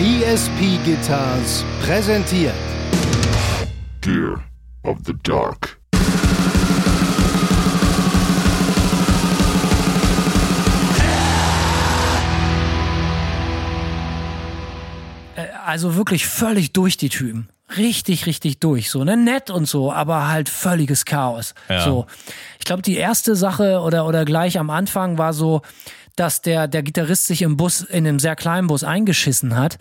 ESP Guitars präsentiert Gear of the Dark. also wirklich völlig durch die Typen. Richtig, richtig durch. So, ne? Nett und so, aber halt völliges Chaos. Ja. So. Ich glaube, die erste Sache oder, oder gleich am Anfang war so, dass der, der Gitarrist sich im Bus, in einem sehr kleinen Bus eingeschissen hat.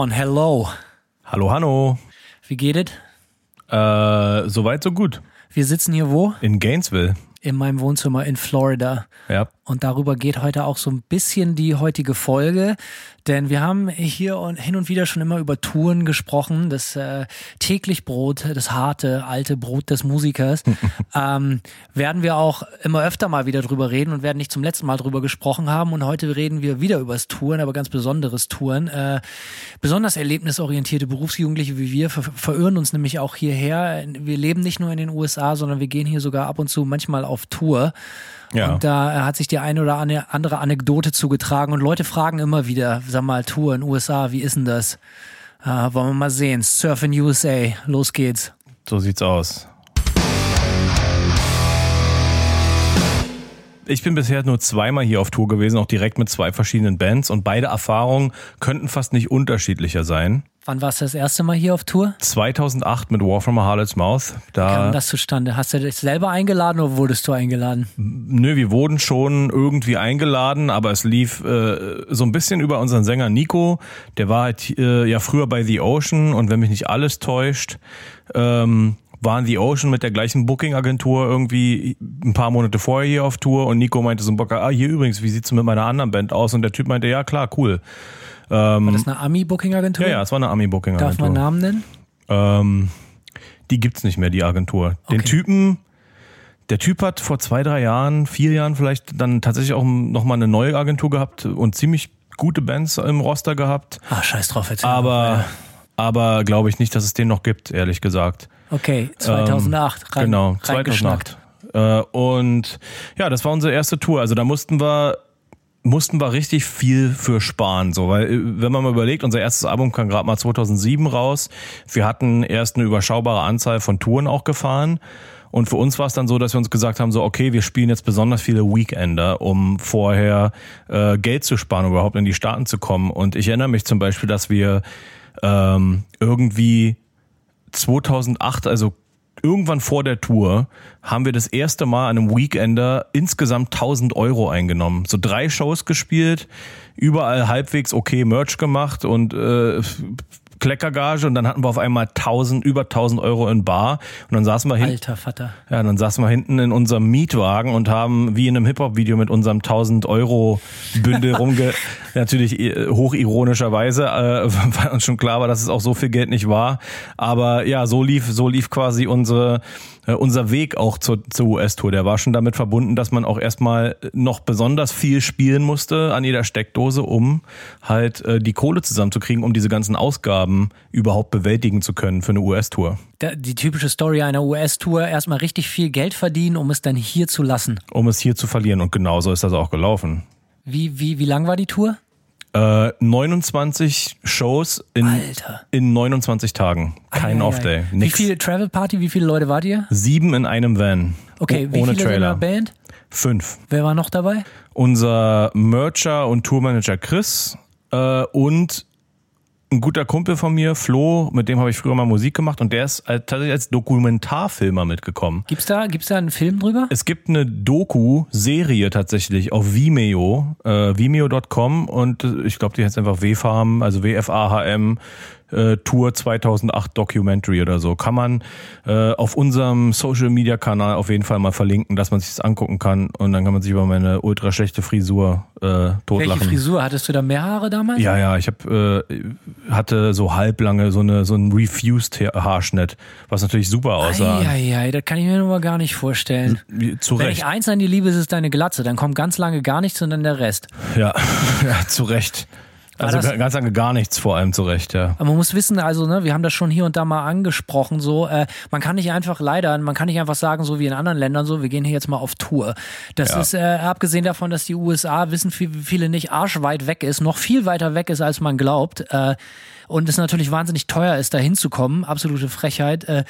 Simon, hello. Hallo, hallo. Wie geht es? Äh, soweit, so gut. Wir sitzen hier wo? In Gainesville. In meinem Wohnzimmer in Florida. Ja. Und darüber geht heute auch so ein bisschen die heutige Folge, denn wir haben hier und hin und wieder schon immer über Touren gesprochen, das äh, täglich Brot, das harte, alte Brot des Musikers. ähm, werden wir auch immer öfter mal wieder drüber reden und werden nicht zum letzten Mal drüber gesprochen haben. Und heute reden wir wieder übers Touren, aber ganz besonderes Touren. Äh, besonders erlebnisorientierte Berufsjugendliche wie wir ver verirren uns nämlich auch hierher. Wir leben nicht nur in den USA, sondern wir gehen hier sogar ab und zu manchmal auf Tour. Ja. Und da hat sich die eine oder andere Anekdote zugetragen und Leute fragen immer wieder, sag mal, Tour in USA, wie ist denn das? Äh, wollen wir mal sehen. Surf in USA, los geht's. So sieht's aus. Ich bin bisher nur zweimal hier auf Tour gewesen, auch direkt mit zwei verschiedenen Bands und beide Erfahrungen könnten fast nicht unterschiedlicher sein. Wann warst du das erste Mal hier auf Tour? 2008 mit War from a Harlot's Mouth. Da Wie kam das zustande? Hast du dich selber eingeladen oder wurdest du eingeladen? Nö, wir wurden schon irgendwie eingeladen, aber es lief äh, so ein bisschen über unseren Sänger Nico. Der war halt äh, ja früher bei The Ocean und wenn mich nicht alles täuscht, ähm, waren The Ocean mit der gleichen Booking-Agentur irgendwie ein paar Monate vorher hier auf Tour und Nico meinte so ein Bocker, ah, hier übrigens, wie sieht's mit meiner anderen Band aus? Und der Typ meinte, ja klar, cool. War das eine Ami-Booking-Agentur? Ja, ja, es war eine Ami-Booking-Agentur. Darf man Namen nennen? Ähm, die gibt's nicht mehr, die Agentur. Den Okay. Typen, der Typ hat vor zwei, drei Jahren, vier Jahren vielleicht dann tatsächlich auch nochmal eine neue Agentur gehabt und ziemlich gute Bands im Roster gehabt. Ah, scheiß drauf jetzt. Aber, aber glaube ich nicht, dass es den noch gibt, ehrlich gesagt. Okay, 2008. rein, genau, reingeschnackt. 2008. Äh, und ja, das war unsere erste Tour. Also da mussten wir mussten wir richtig viel für sparen, so, weil äh, wenn man mal überlegt, unser erstes Album kam gerade mal 2007 raus. Wir hatten erst eine überschaubare Anzahl von Touren auch gefahren. Und für uns war es dann so, dass wir uns gesagt haben, so, okay, wir spielen jetzt besonders viele Weekender, um vorher äh, Geld zu sparen, um überhaupt in die Staaten zu kommen. Und ich erinnere mich zum Beispiel, dass wir ähm, irgendwie 2008, also irgendwann vor der Tour, haben wir das erste Mal an einem Weekender insgesamt 1000 Euro eingenommen. So drei Shows gespielt, überall halbwegs okay Merch gemacht und äh, Kleckergage und dann hatten wir auf einmal 1000, über 1000 Euro in Bar und dann saßen wir hinten. Alter Vater. Ja, dann saßen wir hinten in unserem Mietwagen und haben wie in einem Hip-Hop-Video mit unserem 1000 Euro Bündel rumge... Natürlich äh, hochironischerweise, äh, weil uns schon klar war, dass es auch so viel Geld nicht war. Aber ja, so lief, so lief quasi unsere, äh, unser Weg auch zur, zur US-Tour. Der war schon damit verbunden, dass man auch erstmal noch besonders viel spielen musste an jeder Steckdose, um halt äh, die Kohle zusammenzukriegen, um diese ganzen Ausgaben überhaupt bewältigen zu können für eine US-Tour. Die typische Story einer US-Tour, erstmal richtig viel Geld verdienen, um es dann hier zu lassen. Um es hier zu verlieren. Und genauso ist das auch gelaufen. Wie, wie, wie lang war die Tour? Äh, 29 Shows in, Alter. in 29 Tagen. Kein. Off-Day. Wie viele Travel Party, wie viele Leute wart ihr? Sieben in einem Van. Okay, O- wie ohne viele in der Trailer. Band? Fünf. Wer war noch dabei? Unser Mercher und Tourmanager Chris äh, und ein guter Kumpel von mir, Flo, mit dem habe ich früher mal Musik gemacht und der ist tatsächlich als Dokumentarfilmer mitgekommen. Gibt's da, gibt's da einen Film drüber? Es gibt eine Doku-Serie tatsächlich auf Vimeo, äh, vimeo.com und äh, ich glaube, die heißt einfach W-Farm, also W-F-A-H-M, äh, Tour 2008 Documentary oder so. Kann man äh, auf unserem Social Media Kanal auf jeden Fall mal verlinken, dass man sich das angucken kann und dann kann man sich über meine ultra schlechte Frisur äh, totlachen. Welche Frisur? Hattest du da mehr Haare damals? Ja, ja, ich hab, äh, hatte so halblange, so eine so ein refused Ha- Haarschnitt, was natürlich super aussah. Eieiei, das kann ich mir nur mal gar nicht vorstellen. Zu Wenn Recht. ich eins an die liebe, ist es deine Glatze. Dann kommt ganz lange gar nichts und dann der Rest. Ja, ja, zu Recht. Also das- ganz lange gar nichts vor allem zu Recht, ja. Aber man muss wissen, also, ne, wir haben das schon hier und da mal angesprochen, so, äh, man kann nicht einfach leider, man kann nicht einfach sagen, so wie in anderen Ländern, so, wir gehen hier jetzt mal auf Tour. Das Ja. ist, äh, abgesehen davon, dass die USA, wissen viel- viele nicht, arschweit weg ist, noch viel weiter weg ist, als man glaubt, äh, und es natürlich wahnsinnig teuer ist, da hinzukommen, absolute Frechheit, äh,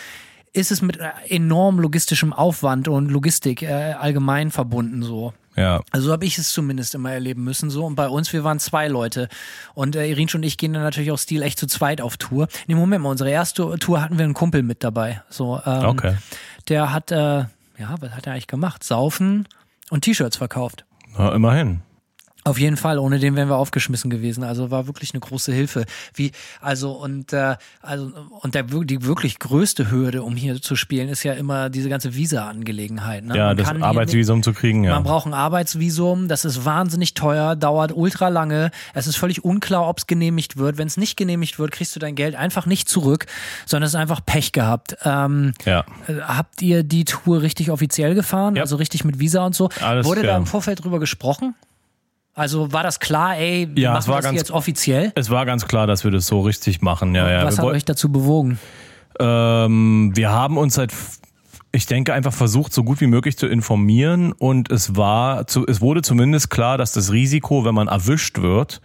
ist es mit äh, enorm logistischem Aufwand und Logistik äh, allgemein verbunden, so. Ja. Also so habe ich es zumindest immer erleben müssen. So und bei uns, wir waren zwei Leute und äh, Irin und ich gehen dann natürlich auch Stil echt zu zweit auf Tour. Nee, Moment mal, unsere erste Tour hatten wir einen Kumpel mit dabei. So, ähm, Okay. Der hat, äh, ja, was hat er eigentlich gemacht? Saufen und T-Shirts verkauft. Na, immerhin. Auf jeden Fall, ohne den wären wir aufgeschmissen gewesen. Also war wirklich eine große Hilfe. Wie, also und äh, also und der die wirklich größte Hürde, um hier zu spielen, ist ja immer diese ganze Visa-Angelegenheit. Ne? Ja, Man das Arbeitsvisum zu kriegen, ja. man braucht ein Arbeitsvisum, das ist wahnsinnig teuer, dauert ultra lange. Es ist völlig unklar, ob es genehmigt wird. Wenn es nicht genehmigt wird, kriegst du dein Geld einfach nicht zurück, sondern es ist einfach Pech gehabt. Ähm, Ja. äh, habt ihr die Tour richtig offiziell gefahren? Ja. Also richtig mit Visa und so? Alles, Wurde da ja. im Vorfeld drüber gesprochen? Also war das klar, ey, wir Ja, machen es war das ganz- jetzt offiziell? Es war ganz klar, dass wir das so richtig machen, ja, ja. Was Wir hat euch dazu bewogen? Ähm, wir haben uns seit, ich denke, einfach versucht, so gut wie möglich zu informieren und es war, zu, es wurde zumindest klar, dass das Risiko, wenn man erwischt wird,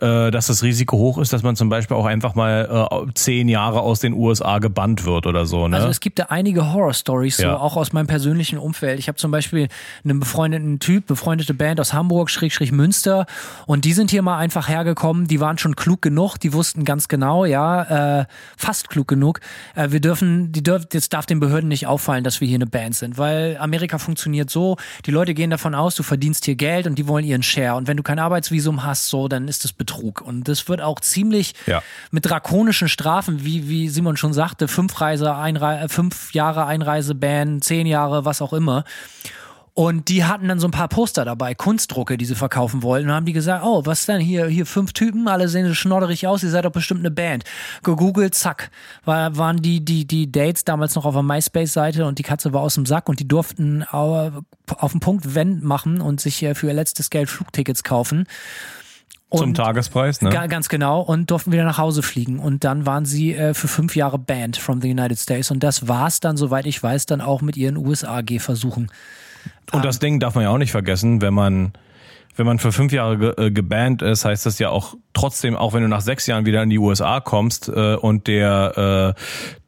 äh, dass das Risiko hoch ist, dass man zum Beispiel auch einfach mal äh, zehn Jahre aus den USA gebannt wird oder so. Ne? Also es gibt da einige Horror-Stories, so Ja. auch aus meinem persönlichen Umfeld. Ich habe zum Beispiel einen befreundeten Typ, befreundete Band aus Hamburg, Schrägstrich Münster, und die sind hier mal einfach hergekommen. Die waren schon klug genug, die wussten ganz genau, ja, äh, fast klug genug. Äh, wir dürfen, die dürfen, jetzt darf den Behörden nicht auffallen, dass wir hier eine Band sind, weil Amerika funktioniert so: Die Leute gehen davon aus, du verdienst hier Geld und die wollen ihren Share. Und wenn du kein Arbeitsvisum hast, so, dann ist das Betrug. Und das wird auch ziemlich Ja. mit drakonischen Strafen, wie, wie Simon schon sagte, fünf, Reise, Einrei äh, fünf Jahre Einreiseban, zehn Jahre, was auch immer. Und die hatten dann so ein paar Poster dabei, Kunstdrucke, die sie verkaufen wollten. Und haben die gesagt, oh, was denn hier, hier fünf Typen, alle sehen so schnodderig aus, ihr seid doch bestimmt eine Band. Gegoogelt, zack, war, waren die, die, die Dates damals noch auf der MySpace-Seite und die Katze war aus dem Sack und die durften au- auf den Punkt Wenn machen und sich äh, für ihr letztes Geld Flugtickets kaufen. Zum Und- Tagespreis, ne? Ga- Ganz genau und durften wieder nach Hause fliegen. Und dann waren sie äh, für fünf Jahre banned from the United States. Und das war's dann, soweit ich weiß, dann auch mit ihren USA-G-Versuchen. Und das Ding darf man ja auch nicht vergessen, wenn man, wenn man für fünf Jahre ge äh, gebannt ist, heißt das ja auch trotzdem, auch wenn du nach sechs Jahren wieder in die USA kommst äh, und der, äh,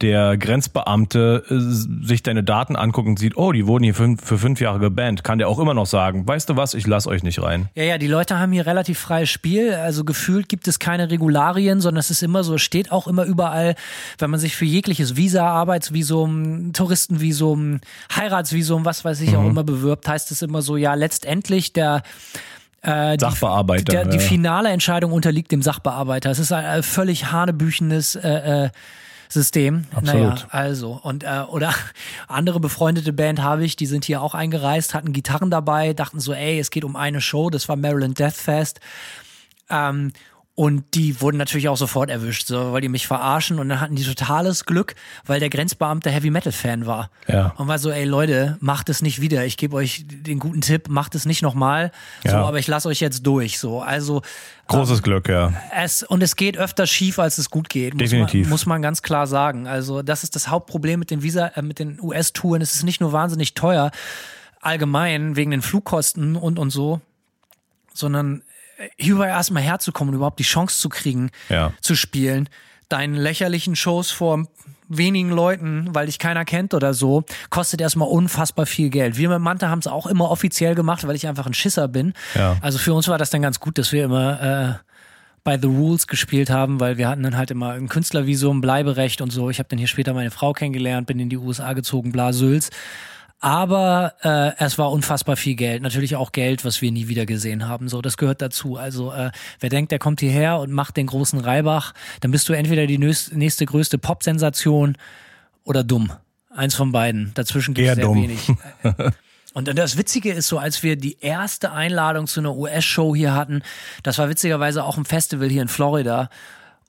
der Grenzbeamte äh, sich deine Daten anguckt und sieht, oh, die wurden hier fünf, für fünf Jahre gebannt, kann der auch immer noch sagen, weißt du was, ich lass euch nicht rein. Ja, ja, die Leute haben hier relativ freies Spiel. Also gefühlt gibt es keine Regularien, sondern es ist immer so, es steht auch immer überall, wenn man sich für jegliches Visa, Arbeitsvisum, Touristenvisum, Heiratsvisum, was weiß ich auch immer bewirbt, heißt es immer so, ja, letztendlich der äh, die, Sachbearbeiter, Der, die ja. finale Entscheidung unterliegt dem Sachbearbeiter. Es ist ein völlig hanebüchenes äh, äh, System. Absolut. Naja, also. Und, äh, oder andere befreundete Band habe ich, die sind hier auch eingereist, hatten Gitarren dabei, dachten so, ey, es geht um eine Show, das war Maryland Death Fest. Ähm, und die wurden natürlich auch sofort erwischt, so, weil die mich verarschen. Und dann hatten die totales Glück, weil der Grenzbeamte Heavy Metal Fan war. Ja. Und war so, ey Leute, macht es nicht wieder. Ich gebe euch den guten Tipp, macht es nicht nochmal. So, Ja. aber ich lasse euch jetzt durch. So, also Großes Glück, ja. es und es geht öfter schief, als es gut geht. Muss Definitiv. Man, muss man ganz klar sagen. Also das ist das Hauptproblem mit den Visa, äh, mit den US-Touren. Es ist nicht nur wahnsinnig teuer, allgemein wegen den Flugkosten und und so, sondern hier erstmal herzukommen und überhaupt die Chance zu kriegen, Ja. zu spielen. Deinen lächerlichen Shows vor wenigen Leuten, weil dich keiner kennt oder so, kostet erstmal unfassbar viel Geld. Wir mit Manta haben es auch immer offiziell gemacht, weil ich einfach ein Schisser bin. Ja. Also für uns war das dann ganz gut, dass wir immer äh, bei The Rules gespielt haben, weil wir hatten dann halt immer ein Künstlervisum, Bleiberecht und so. Ich habe dann hier später meine Frau kennengelernt, bin in die USA gezogen, bla Sülz. Aber äh, es war unfassbar viel Geld. Natürlich auch Geld, was wir nie wieder gesehen haben. So, das gehört dazu. Also äh, wer denkt, der kommt hierher und macht den großen Reibach, dann bist du entweder die nächste, nächste größte Pop-Sensation oder dumm. Eins von beiden. Dazwischen gibt es sehr dumm. wenig. Und das Witzige ist so, als wir die erste Einladung zu einer US-Show hier hatten, das war witzigerweise auch ein Festival hier in Florida.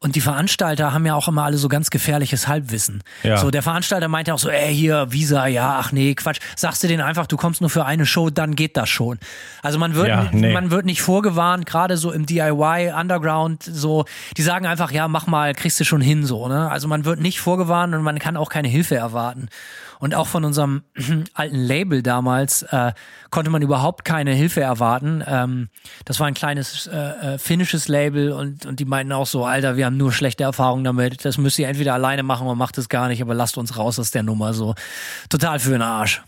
Und die Veranstalter haben ja auch immer alle so ganz gefährliches Halbwissen. Ja. So, der Veranstalter meinte auch so, ey, hier, Visa, ja, ach nee, Quatsch. Sagst du denen einfach, du kommst nur für eine Show, dann geht das schon. Also man wird, Ja, nee. man wird nicht vorgewarnt, gerade so im DIY, Underground, so, die sagen einfach, ja, mach mal, kriegst du schon hin, so, ne? Also man wird nicht vorgewarnt und man kann auch keine Hilfe erwarten. Und auch von unserem alten Label damals äh, konnte man überhaupt keine Hilfe erwarten. Ähm, das war ein kleines äh, äh, finnisches Label und, und die meinten auch so, Alter, wir haben nur schlechte Erfahrungen damit. Das müsst ihr entweder alleine machen oder macht es gar nicht, aber lasst uns raus aus der Nummer. So total für den Arsch.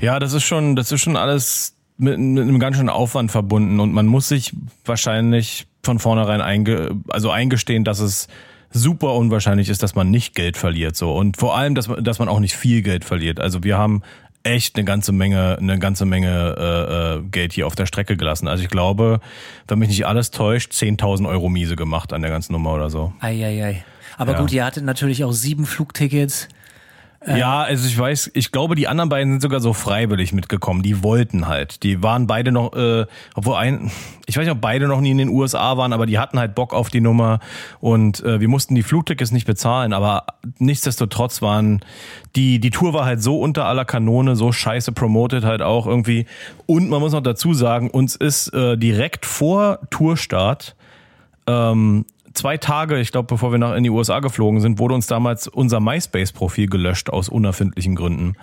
Ja, das ist schon, das ist schon alles mit, mit einem ganz schönen Aufwand verbunden und man muss sich wahrscheinlich von vornherein einge, also eingestehen, dass es super unwahrscheinlich ist, dass man nicht Geld verliert so und vor allem, dass man, dass man auch nicht viel Geld verliert. Also wir haben echt eine ganze Menge, eine ganze Menge äh, äh, Geld hier auf der Strecke gelassen. Also ich glaube, wenn mich nicht alles täuscht, 10.000 Euro miese gemacht an der ganzen Nummer oder so. Eieiei. Aber Ja. gut, ihr hattet natürlich auch sieben Flugtickets. Ja, also ich weiß, ich glaube, die anderen beiden sind sogar so freiwillig mitgekommen. Die wollten halt. Die waren beide noch, äh, obwohl ein, ich weiß nicht, ob beide noch nie in den USA waren, aber die hatten halt Bock auf die Nummer und äh, wir mussten die Flugtickets nicht bezahlen, aber nichtsdestotrotz waren die, die Tour war halt so unter aller Kanone, so scheiße promoted halt auch irgendwie. Und man muss noch dazu sagen, uns ist äh, direkt vor Tourstart ähm, zwei Tage, ich glaube, bevor wir nach in die USA geflogen sind, wurde uns damals unser MySpace-Profil gelöscht aus unerfindlichen Gründen.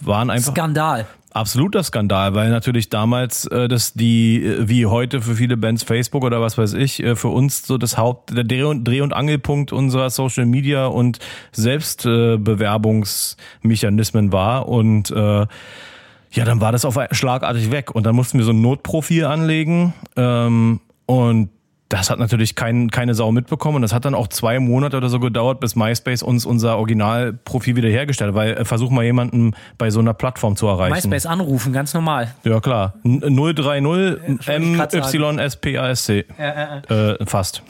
Waren einfach Skandal. absoluter Skandal, weil natürlich damals äh, das die äh, wie heute für viele Bands Facebook oder was weiß ich äh, für uns so das Haupt der Dreh- und, Dreh und Angelpunkt unserer Social Media und Selbstbewerbungsmechanismen war und äh, ja, dann war das auf schlagartig weg und dann mussten wir so ein Notprofil anlegen ähm, und das hat natürlich kein, keine Sau mitbekommen und das hat dann auch zwei Monate oder so gedauert, bis MySpace uns unser Originalprofil wiederhergestellt hat, weil äh, versuch mal jemanden bei so einer Plattform zu erreichen. MySpace anrufen, ganz normal. Ja klar, N- 030 wollte grad sagen. MYSPASC. Äh, fast.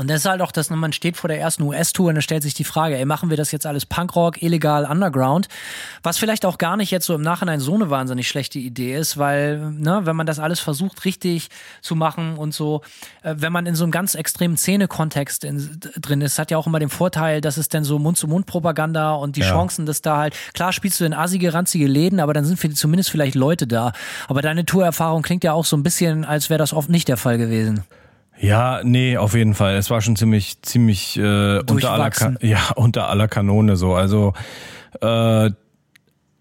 Und das ist halt auch das, man steht vor der ersten US-Tour und da stellt sich die Frage, ey, machen wir das jetzt alles Punkrock, illegal, Underground? Was vielleicht auch gar nicht jetzt so im Nachhinein so eine wahnsinnig schlechte Idee ist, weil, ne, wenn man das alles versucht richtig zu machen und so, äh, wenn man in so einem ganz extremen Szene-Kontext in- drin ist, hat ja auch immer den Vorteil, dass es dann so Mund-zu-Mund-Propaganda und die Ja. Chancen, dass da halt, klar spielst du in assige, ranzige Läden, aber dann sind für, zumindest vielleicht Leute da. Aber deine Tourerfahrung klingt ja auch so ein bisschen, als wäre das oft nicht der Fall gewesen. Ja, nee, auf jeden Fall. Es war schon ziemlich, ziemlich äh, unter aller, ja, unter aller Kanone so. Also äh,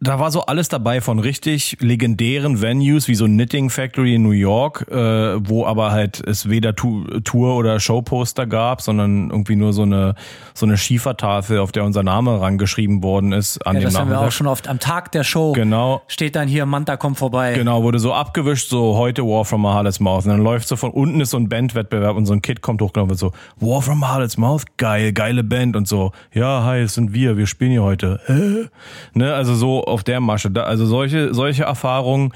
da war so alles dabei von richtig legendären Venues wie so Knitting Factory in New York, äh, wo aber halt es weder tu Tour oder Showposter gab, sondern irgendwie nur so eine so eine Schiefertafel, auf der unser Name rangeschrieben worden ist an Ja, dem das haben wir Nachmittag. auch schon oft. Am Tag der Show Genau. steht dann hier, Manta kommt vorbei. Genau, wurde so abgewischt, so heute War from a Harlot's Mouth. Und dann läuft so von unten ist so ein Bandwettbewerb und so ein Kid kommt hochgelaufen und so, War from a Harlot's Mouth, geil, geile Band und so, ja, hi, es sind wir, wir spielen hier heute. Hä? Ne, also so auf der Masche. Da, also solche, solche Erfahrungen.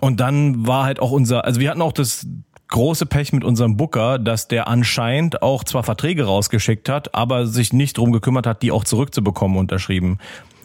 Und dann war halt auch unser, also wir hatten auch das große Pech mit unserem Booker, dass der anscheinend auch zwar Verträge rausgeschickt hat, aber sich nicht drum gekümmert hat, die auch zurückzubekommen unterschrieben.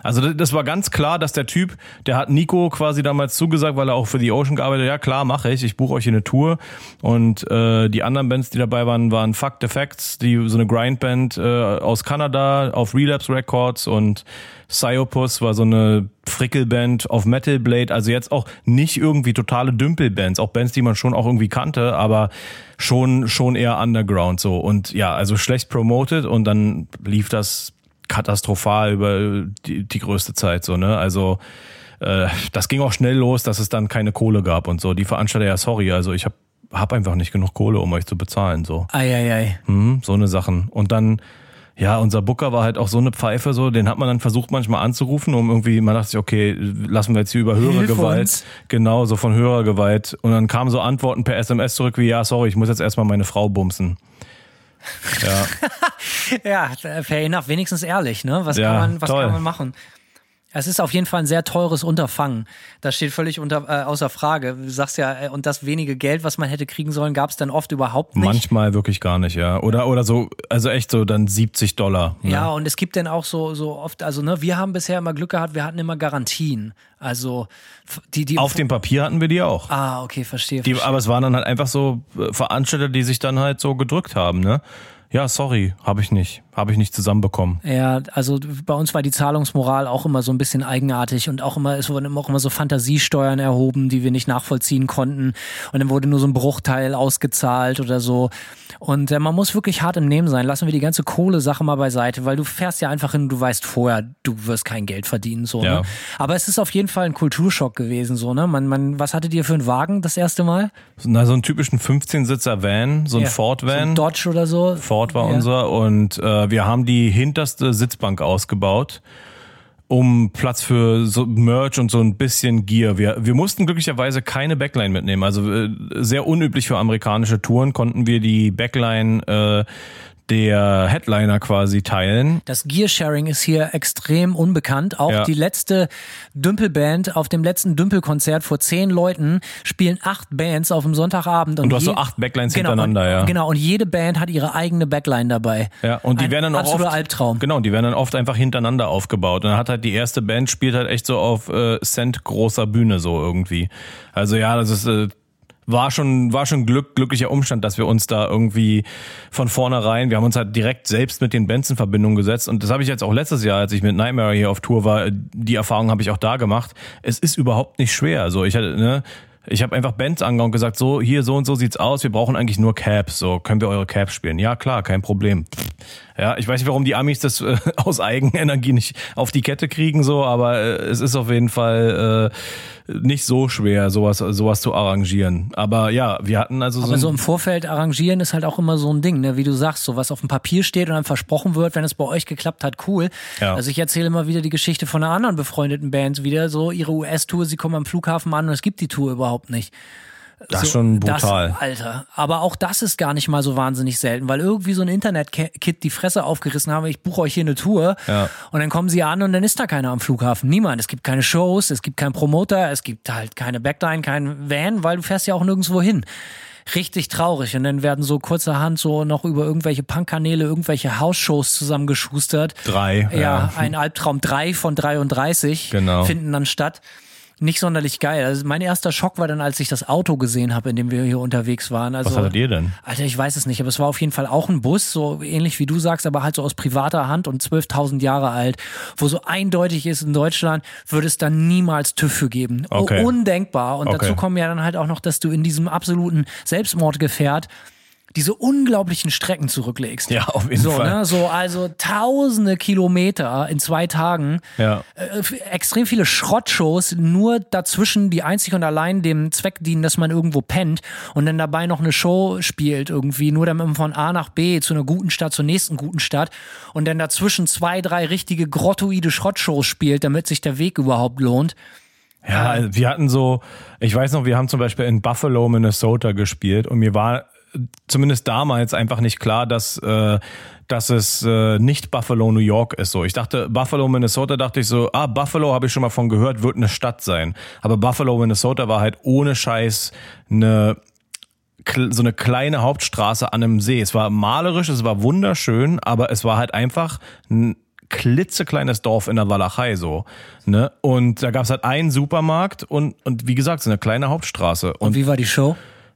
Also das- war ganz klar, dass der Typ, der hat Nico quasi damals zugesagt, weil er auch für The Ocean gearbeitet hat, ja klar, mache ich, ich buche euch hier eine Tour. Und äh, die anderen Bands, die dabei waren, waren Fuck the Facts, die so eine Grindband äh, aus Kanada auf Relapse Records. Und Psyopus war so eine Frickelband auf Metal Blade, also jetzt auch nicht irgendwie totale Dümpelbands, auch Bands, die man schon auch irgendwie kannte, aber schon schon eher Underground so. Und ja, also schlecht promoted. Und dann lief das katastrophal über die, die größte Zeit so, ne? Also äh, das ging auch schnell los, dass es dann keine Kohle gab und so. Die Veranstalter, ja, sorry, also ich habe hab einfach nicht genug Kohle, um euch zu bezahlen, so. Eieiei. Mhm, so eine Sachen. Und dann, ja, unser Booker war halt auch so eine Pfeife, so, den hat man dann versucht manchmal anzurufen, um irgendwie, man dachte sich, okay, lassen wir jetzt hier über Hilf Hörergewalt. uns. Genau, so von Hörergewalt. Und dann kamen so Antworten per SMS zurück wie, ja, sorry, ich muss jetzt erstmal meine Frau bumsen. Ja, Ja, fair enough, wenigstens ehrlich, ne? Was Ja, kann man, was toll. kann man machen? Es ist auf jeden Fall ein sehr teures Unterfangen. Das steht völlig unter, äh, außer Frage. Du sagst ja, äh, und das wenige Geld, was man hätte kriegen sollen, gab es dann oft überhaupt nicht. Manchmal wirklich gar nicht, ja. Oder, oder so, also echt so dann 70 Dollar. Ne? Ja, und es gibt dann auch so, so oft, also ne, wir haben bisher immer Glück gehabt, wir hatten immer Garantien. Also die, die Auf dem Papier hatten wir die auch. Ah, okay, verstehe. Die, verstehe. aber es waren dann halt einfach so äh, Veranstalter, die sich dann halt so gedrückt haben, ne? Ja, sorry, habe ich nicht. Habe ich nicht zusammenbekommen. Ja, also bei uns war die Zahlungsmoral auch immer so ein bisschen eigenartig und auch immer, es wurden auch immer so Fantasiesteuern erhoben, die wir nicht nachvollziehen konnten. Und dann wurde nur so ein Bruchteil ausgezahlt oder so. Und äh, man muss wirklich hart im Nehmen sein. Lassen wir die ganze Kohle-Sache mal beiseite, weil du fährst ja einfach hin, du weißt vorher, du wirst kein Geld verdienen, so, Ja. ne? Aber es ist auf jeden Fall ein Kulturschock gewesen, so, ne? Man, man, was hattet ihr für einen Wagen das erste Mal? Na, so einen typischen 15-Sitzer Van, so ein Ja, Ford-Van. So ein Dodge oder so? Ford war Ja. unser und äh, wir haben die hinterste Sitzbank ausgebaut, um Platz für so Merch und so ein bisschen Gear. Wir, wir mussten glücklicherweise keine Backline mitnehmen. Also äh, sehr unüblich für amerikanische Touren konnten wir die Backline äh, der Headliner quasi teilen. Das Gearsharing ist hier extrem unbekannt. Auch Ja. die letzte Dümpelband auf dem letzten Dümpelkonzert vor zehn Leuten spielen acht Bands auf dem Sonntagabend. Und du hast so acht Backlines genau, hintereinander, und, ja. Genau, und jede Band hat ihre eigene Backline dabei. Ja, und die Ein werden dann auch oft, Albtraum. Genau, die werden dann oft einfach hintereinander aufgebaut. Und dann hat halt die erste Band spielt halt echt so auf äh, Cent großer Bühne so irgendwie. Also ja, das ist äh, war schon war schon Glück glücklicher Umstand, dass wir uns da irgendwie von vornherein, wir haben uns halt direkt selbst mit den Bands in Verbindung gesetzt und das habe ich jetzt auch letztes Jahr, als ich mit Nightmare hier auf Tour war, die Erfahrung habe ich auch da gemacht. Es ist überhaupt nicht schwer. Also ich hatte ne ich habe einfach Bands angehauen und gesagt, so, hier, so und so sieht's aus, wir brauchen eigentlich nur Caps, so, können wir eure Caps spielen? Ja, klar, kein Problem. Ja, ich weiß nicht, warum die Amis das äh, aus Eigenenergie nicht auf die Kette kriegen, so, aber äh, es ist auf jeden Fall äh, nicht so schwer, sowas, sowas zu arrangieren. Aber ja, wir hatten also so, Aber so im Vorfeld arrangieren ist halt auch immer so ein Ding, ne? wie du sagst, so was auf dem Papier steht und dann versprochen wird, wenn es bei euch geklappt hat, cool. Ja. Also ich erzähle immer wieder die Geschichte von einer anderen befreundeten Band wieder, so ihre US-Tour, sie kommen am Flughafen an und es gibt die Tour überhaupt nicht. Das ist schon brutal. Das, Alter. Aber auch das ist gar nicht mal so wahnsinnig selten, weil irgendwie so ein Internet-Kid die Fresse aufgerissen habe, ich buche euch hier eine Tour Ja. und dann kommen sie an und dann ist da keiner am Flughafen. Niemand. Es gibt keine Shows, es gibt keinen Promoter, es gibt halt keine Backline, kein Van, weil du fährst ja auch nirgendwo hin. Richtig traurig. Und dann werden so kurzerhand so noch über irgendwelche Punkkanäle irgendwelche Hausshows zusammengeschustert. Drei, Ja, ja. ein Albtraum drei von 33 Genau. finden dann statt. Nicht sonderlich geil. Also mein erster Schock war dann, als ich das Auto gesehen habe, in dem wir hier unterwegs waren. Also, Was hattet ihr denn? Alter, ich weiß es nicht, aber es war auf jeden Fall auch ein Bus, so ähnlich wie du sagst, aber halt so aus privater Hand und 12.000 Jahre alt, wo so eindeutig ist, in Deutschland würde es dann niemals TÜV für geben. Okay. Undenkbar. Und Okay. dazu kommen ja dann halt auch noch, dass du in diesem absoluten Selbstmordgefährt diese unglaublichen Strecken zurücklegst. Ja, auf jeden so, Fall. Ne? So, also tausende Kilometer in zwei Tagen Ja. äh, extrem viele Schrottshows nur dazwischen, die einzig und allein dem Zweck dienen, dass man irgendwo pennt und dann dabei noch eine Show spielt irgendwie, nur damit man von A nach B zu einer guten Stadt, zur nächsten guten Stadt und dann dazwischen zwei, drei richtige grottoide Schrottshows spielt, damit sich der Weg überhaupt lohnt. Ja, also wir hatten so, ich weiß noch, wir haben zum Beispiel in Buffalo, Minnesota gespielt und mir war zumindest damals einfach nicht klar, dass, äh, dass es äh, nicht Buffalo, New York ist. So, ich dachte, Buffalo, Minnesota, dachte ich so, ah, Buffalo habe ich schon mal von gehört, wird eine Stadt sein. Aber Buffalo, Minnesota war halt ohne Scheiß eine so eine kleine Hauptstraße an einem See. Es war malerisch, es war wunderschön, aber es war halt einfach ein klitzekleines Dorf in der Walachei so. Ne? Und da gab es halt einen Supermarkt und, und wie gesagt, so eine kleine Hauptstraße. Und Und wie war die Show?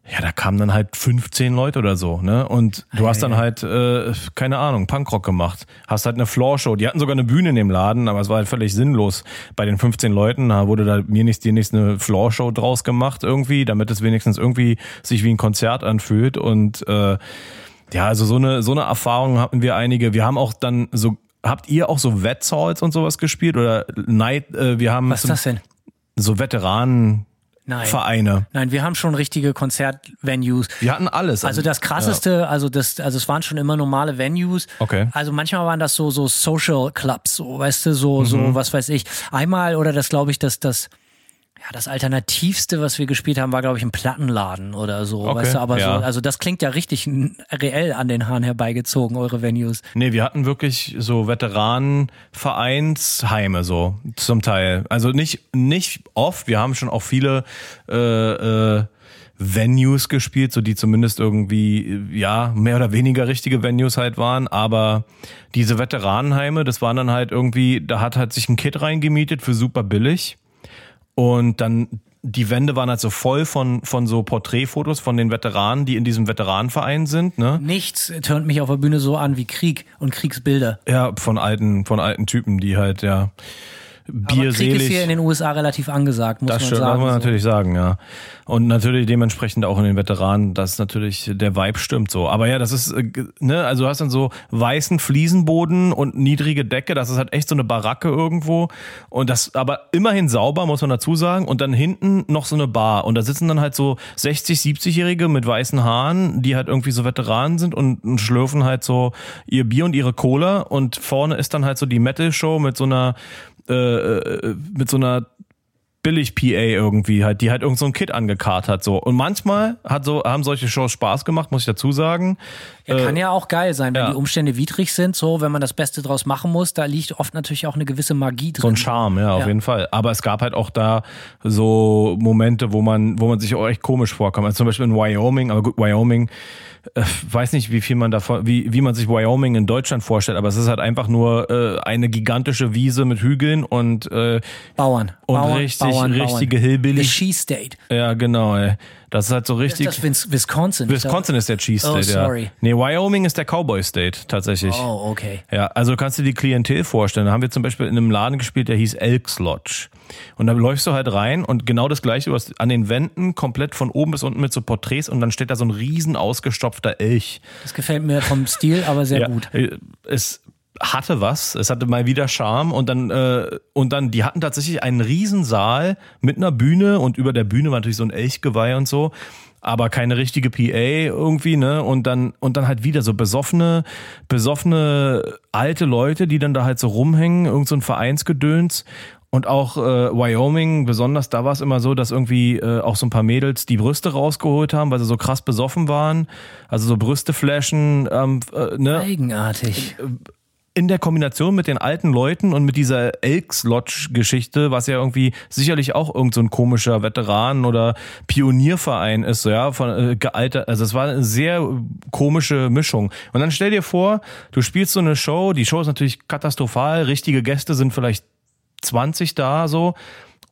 Ja, da kamen dann halt 15 Leute oder so, ne? Und du hast dann halt, äh, keine Ahnung, Punkrock gemacht. Hast halt eine Floorshow. Die hatten sogar eine Bühne in dem Laden, aber es war halt völlig sinnlos. Bei den 15 Leuten da wurde da mir nichts, dir nichts eine Floorshow draus gemacht irgendwie, damit es wenigstens irgendwie sich wie ein Konzert anfühlt. Und äh, ja, also so eine, so eine Erfahrung hatten wir einige. Wir haben auch dann so, habt ihr auch so Wettsalls und sowas gespielt? Oder Night, äh, wir haben Was ist so, das denn? so Veteranenvereine. Nein. Nein, wir haben schon richtige Konzertvenues. Wir hatten alles. Also das krasseste, also das, also es waren schon immer normale Venues. Okay. Also manchmal waren das so so Social Clubs, so weißt du, so Mhm. so was weiß ich. Einmal oder das glaube ich, dass das Ja, das Alternativste, was wir gespielt haben, war, glaube ich, ein Plattenladen oder so. Okay, weißt du, aber ja. so, also das klingt ja richtig reell an den Haaren herbeigezogen, eure Venues. Nee, wir hatten wirklich so Veteranenvereinsheime so zum Teil. Also nicht nicht oft. Wir haben schon auch viele äh, äh, Venues gespielt, so die zumindest irgendwie ja mehr oder weniger richtige Venues halt waren. Aber diese Veteranenheime, das waren dann halt irgendwie, da hat halt sich ein Kit reingemietet für super billig und dann die Wände waren halt so voll von, von so Porträtfotos von den Veteranen, die in diesem Veteranenverein sind, ne? Nichts tönt mich auf der Bühne so an wie Krieg und Kriegsbilder. Ja, von alten, von alten Typen, die halt, ja, Aber Krieg ist bierselig. hier in den USA relativ angesagt, muss das man stimmt, sagen. muss man so. natürlich sagen, ja. Und natürlich dementsprechend auch in den Veteranen, dass natürlich der Vibe stimmt so. Aber ja, das ist, äh, ne, also du hast dann so weißen Fliesenboden und niedrige Decke, das ist halt echt so eine Baracke irgendwo. Und das, aber immerhin sauber, muss man dazu sagen. Und dann hinten noch so eine Bar. Und da sitzen dann halt so 60, 70-Jährige mit weißen Haaren, die halt irgendwie so Veteranen sind und, und schlürfen halt so ihr Bier und ihre Cola. Und vorne ist dann halt so die Metal-Show mit so einer, äh, äh, mit so einer Billig-PA irgendwie halt, die halt irgend so ein Kit angekarrt hat so. Und manchmal hat so, haben solche Shows Spaß gemacht, muss ich dazu sagen. Ja, kann ja auch geil sein, wenn ja. die Umstände widrig sind, so, wenn man das Beste draus machen muss, da liegt oft natürlich auch eine gewisse Magie drin. So ein Charme, ja, auf Ja. jeden Fall. Aber es gab halt auch da so Momente, wo man, wo man sich auch echt komisch vorkam. Also zum Beispiel in Wyoming, aber gut, Wyoming, äh, weiß nicht, wie viel man davon, wie, wie man sich Wyoming in Deutschland vorstellt, aber es ist halt einfach nur äh, eine gigantische Wiese mit Hügeln und, äh, Bauern. und Bauern, richtig, Bauern, richtige Bauern. The Hillbilly. Cheese State. Ja, genau, ey. Das ist halt so richtig. Ist das Wis- Wisconsin? Wisconsin ist der Cheese Oh, State, sorry. ja. Nee, Wyoming ist der Cowboy State, tatsächlich. Oh, okay. Ja, also kannst du dir die Klientel vorstellen. Da haben wir zum Beispiel in einem Laden gespielt, der hieß Elks Lodge. Und da läufst du halt rein und genau das gleiche, du hast an den Wänden komplett von oben bis unten mit so Porträts und dann steht da so ein riesen ausgestopfter Elch. Das gefällt mir vom Stil, aber sehr ja, gut. äh, Es hatte was, es hatte mal wieder Charme und dann äh, und dann die hatten tatsächlich einen Riesensaal mit einer Bühne und über der Bühne war natürlich so ein Elchgeweih und so, aber keine richtige PA irgendwie, ne? Und dann und dann halt wieder so besoffene besoffene alte Leute, die dann da halt so rumhängen, irgend so ein Vereinsgedöns und auch äh, Wyoming, besonders da war es immer so, dass irgendwie äh, auch so ein paar Mädels die Brüste rausgeholt haben, weil sie so krass besoffen waren. Also so Brüste flashen, ähm, äh, ne? Eigenartig. In der Kombination mit den alten Leuten und mit dieser Elks Lodge Geschichte, was ja irgendwie sicherlich auch irgend so ein komischer Veteran oder Pionierverein ist, ja, von äh, gealtert, also es war eine sehr komische Mischung. Und dann stell dir vor, du spielst so eine Show, die Show ist natürlich katastrophal, richtige Gäste sind vielleicht 20 da so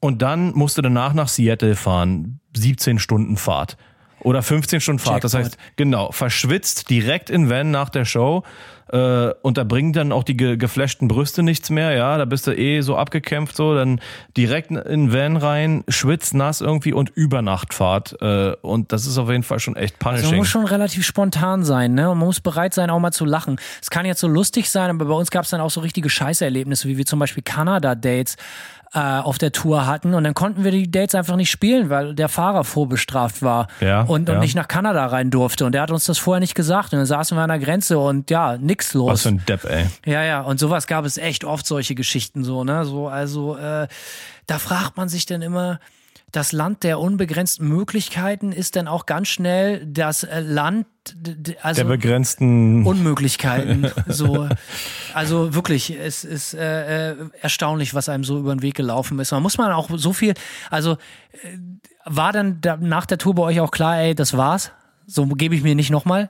und dann musst du danach nach Seattle fahren, 17 Stunden Fahrt. Oder 15 Stunden Fahrt. Das Jackpot. heißt, genau, verschwitzt direkt in Van nach der Show. Äh, und da bringen dann auch die ge geflashten Brüste nichts mehr, ja. Da bist du eh so abgekämpft, so. Dann direkt in Van rein, schwitzt nass irgendwie und Übernachtfahrt. Äh, und das ist auf jeden Fall schon echt Also man muss schon relativ spontan sein, ne? Und man muss bereit sein, auch mal zu lachen. Es kann jetzt so lustig sein, aber bei uns gab es dann auch so richtige Scheißerlebnisse, wie wir zum Beispiel Kanada-Dates äh, auf der Tour hatten. Und dann konnten wir die Dates einfach nicht spielen, weil der Fahrer vorbestraft war Ja, und, und ja. nicht nach Kanada rein durfte. Und der hat uns das vorher nicht gesagt. Und dann saßen wir an der Grenze und ja, nix los. Was für ein Depp, ey. Ja, ja, und sowas gab es echt oft, solche Geschichten so, ne? So, also, äh, da fragt man sich dann immer, das Land der unbegrenzten Möglichkeiten ist dann auch ganz schnell das äh, Land, also Der begrenzten. Unmöglichkeiten. so, also wirklich, es ist äh, äh, erstaunlich, was einem so über den Weg gelaufen ist. Man muss man auch so viel, also äh, war dann da, nach der Tour bei euch auch klar, ey, das war's? So gebe ich mir nicht nochmal.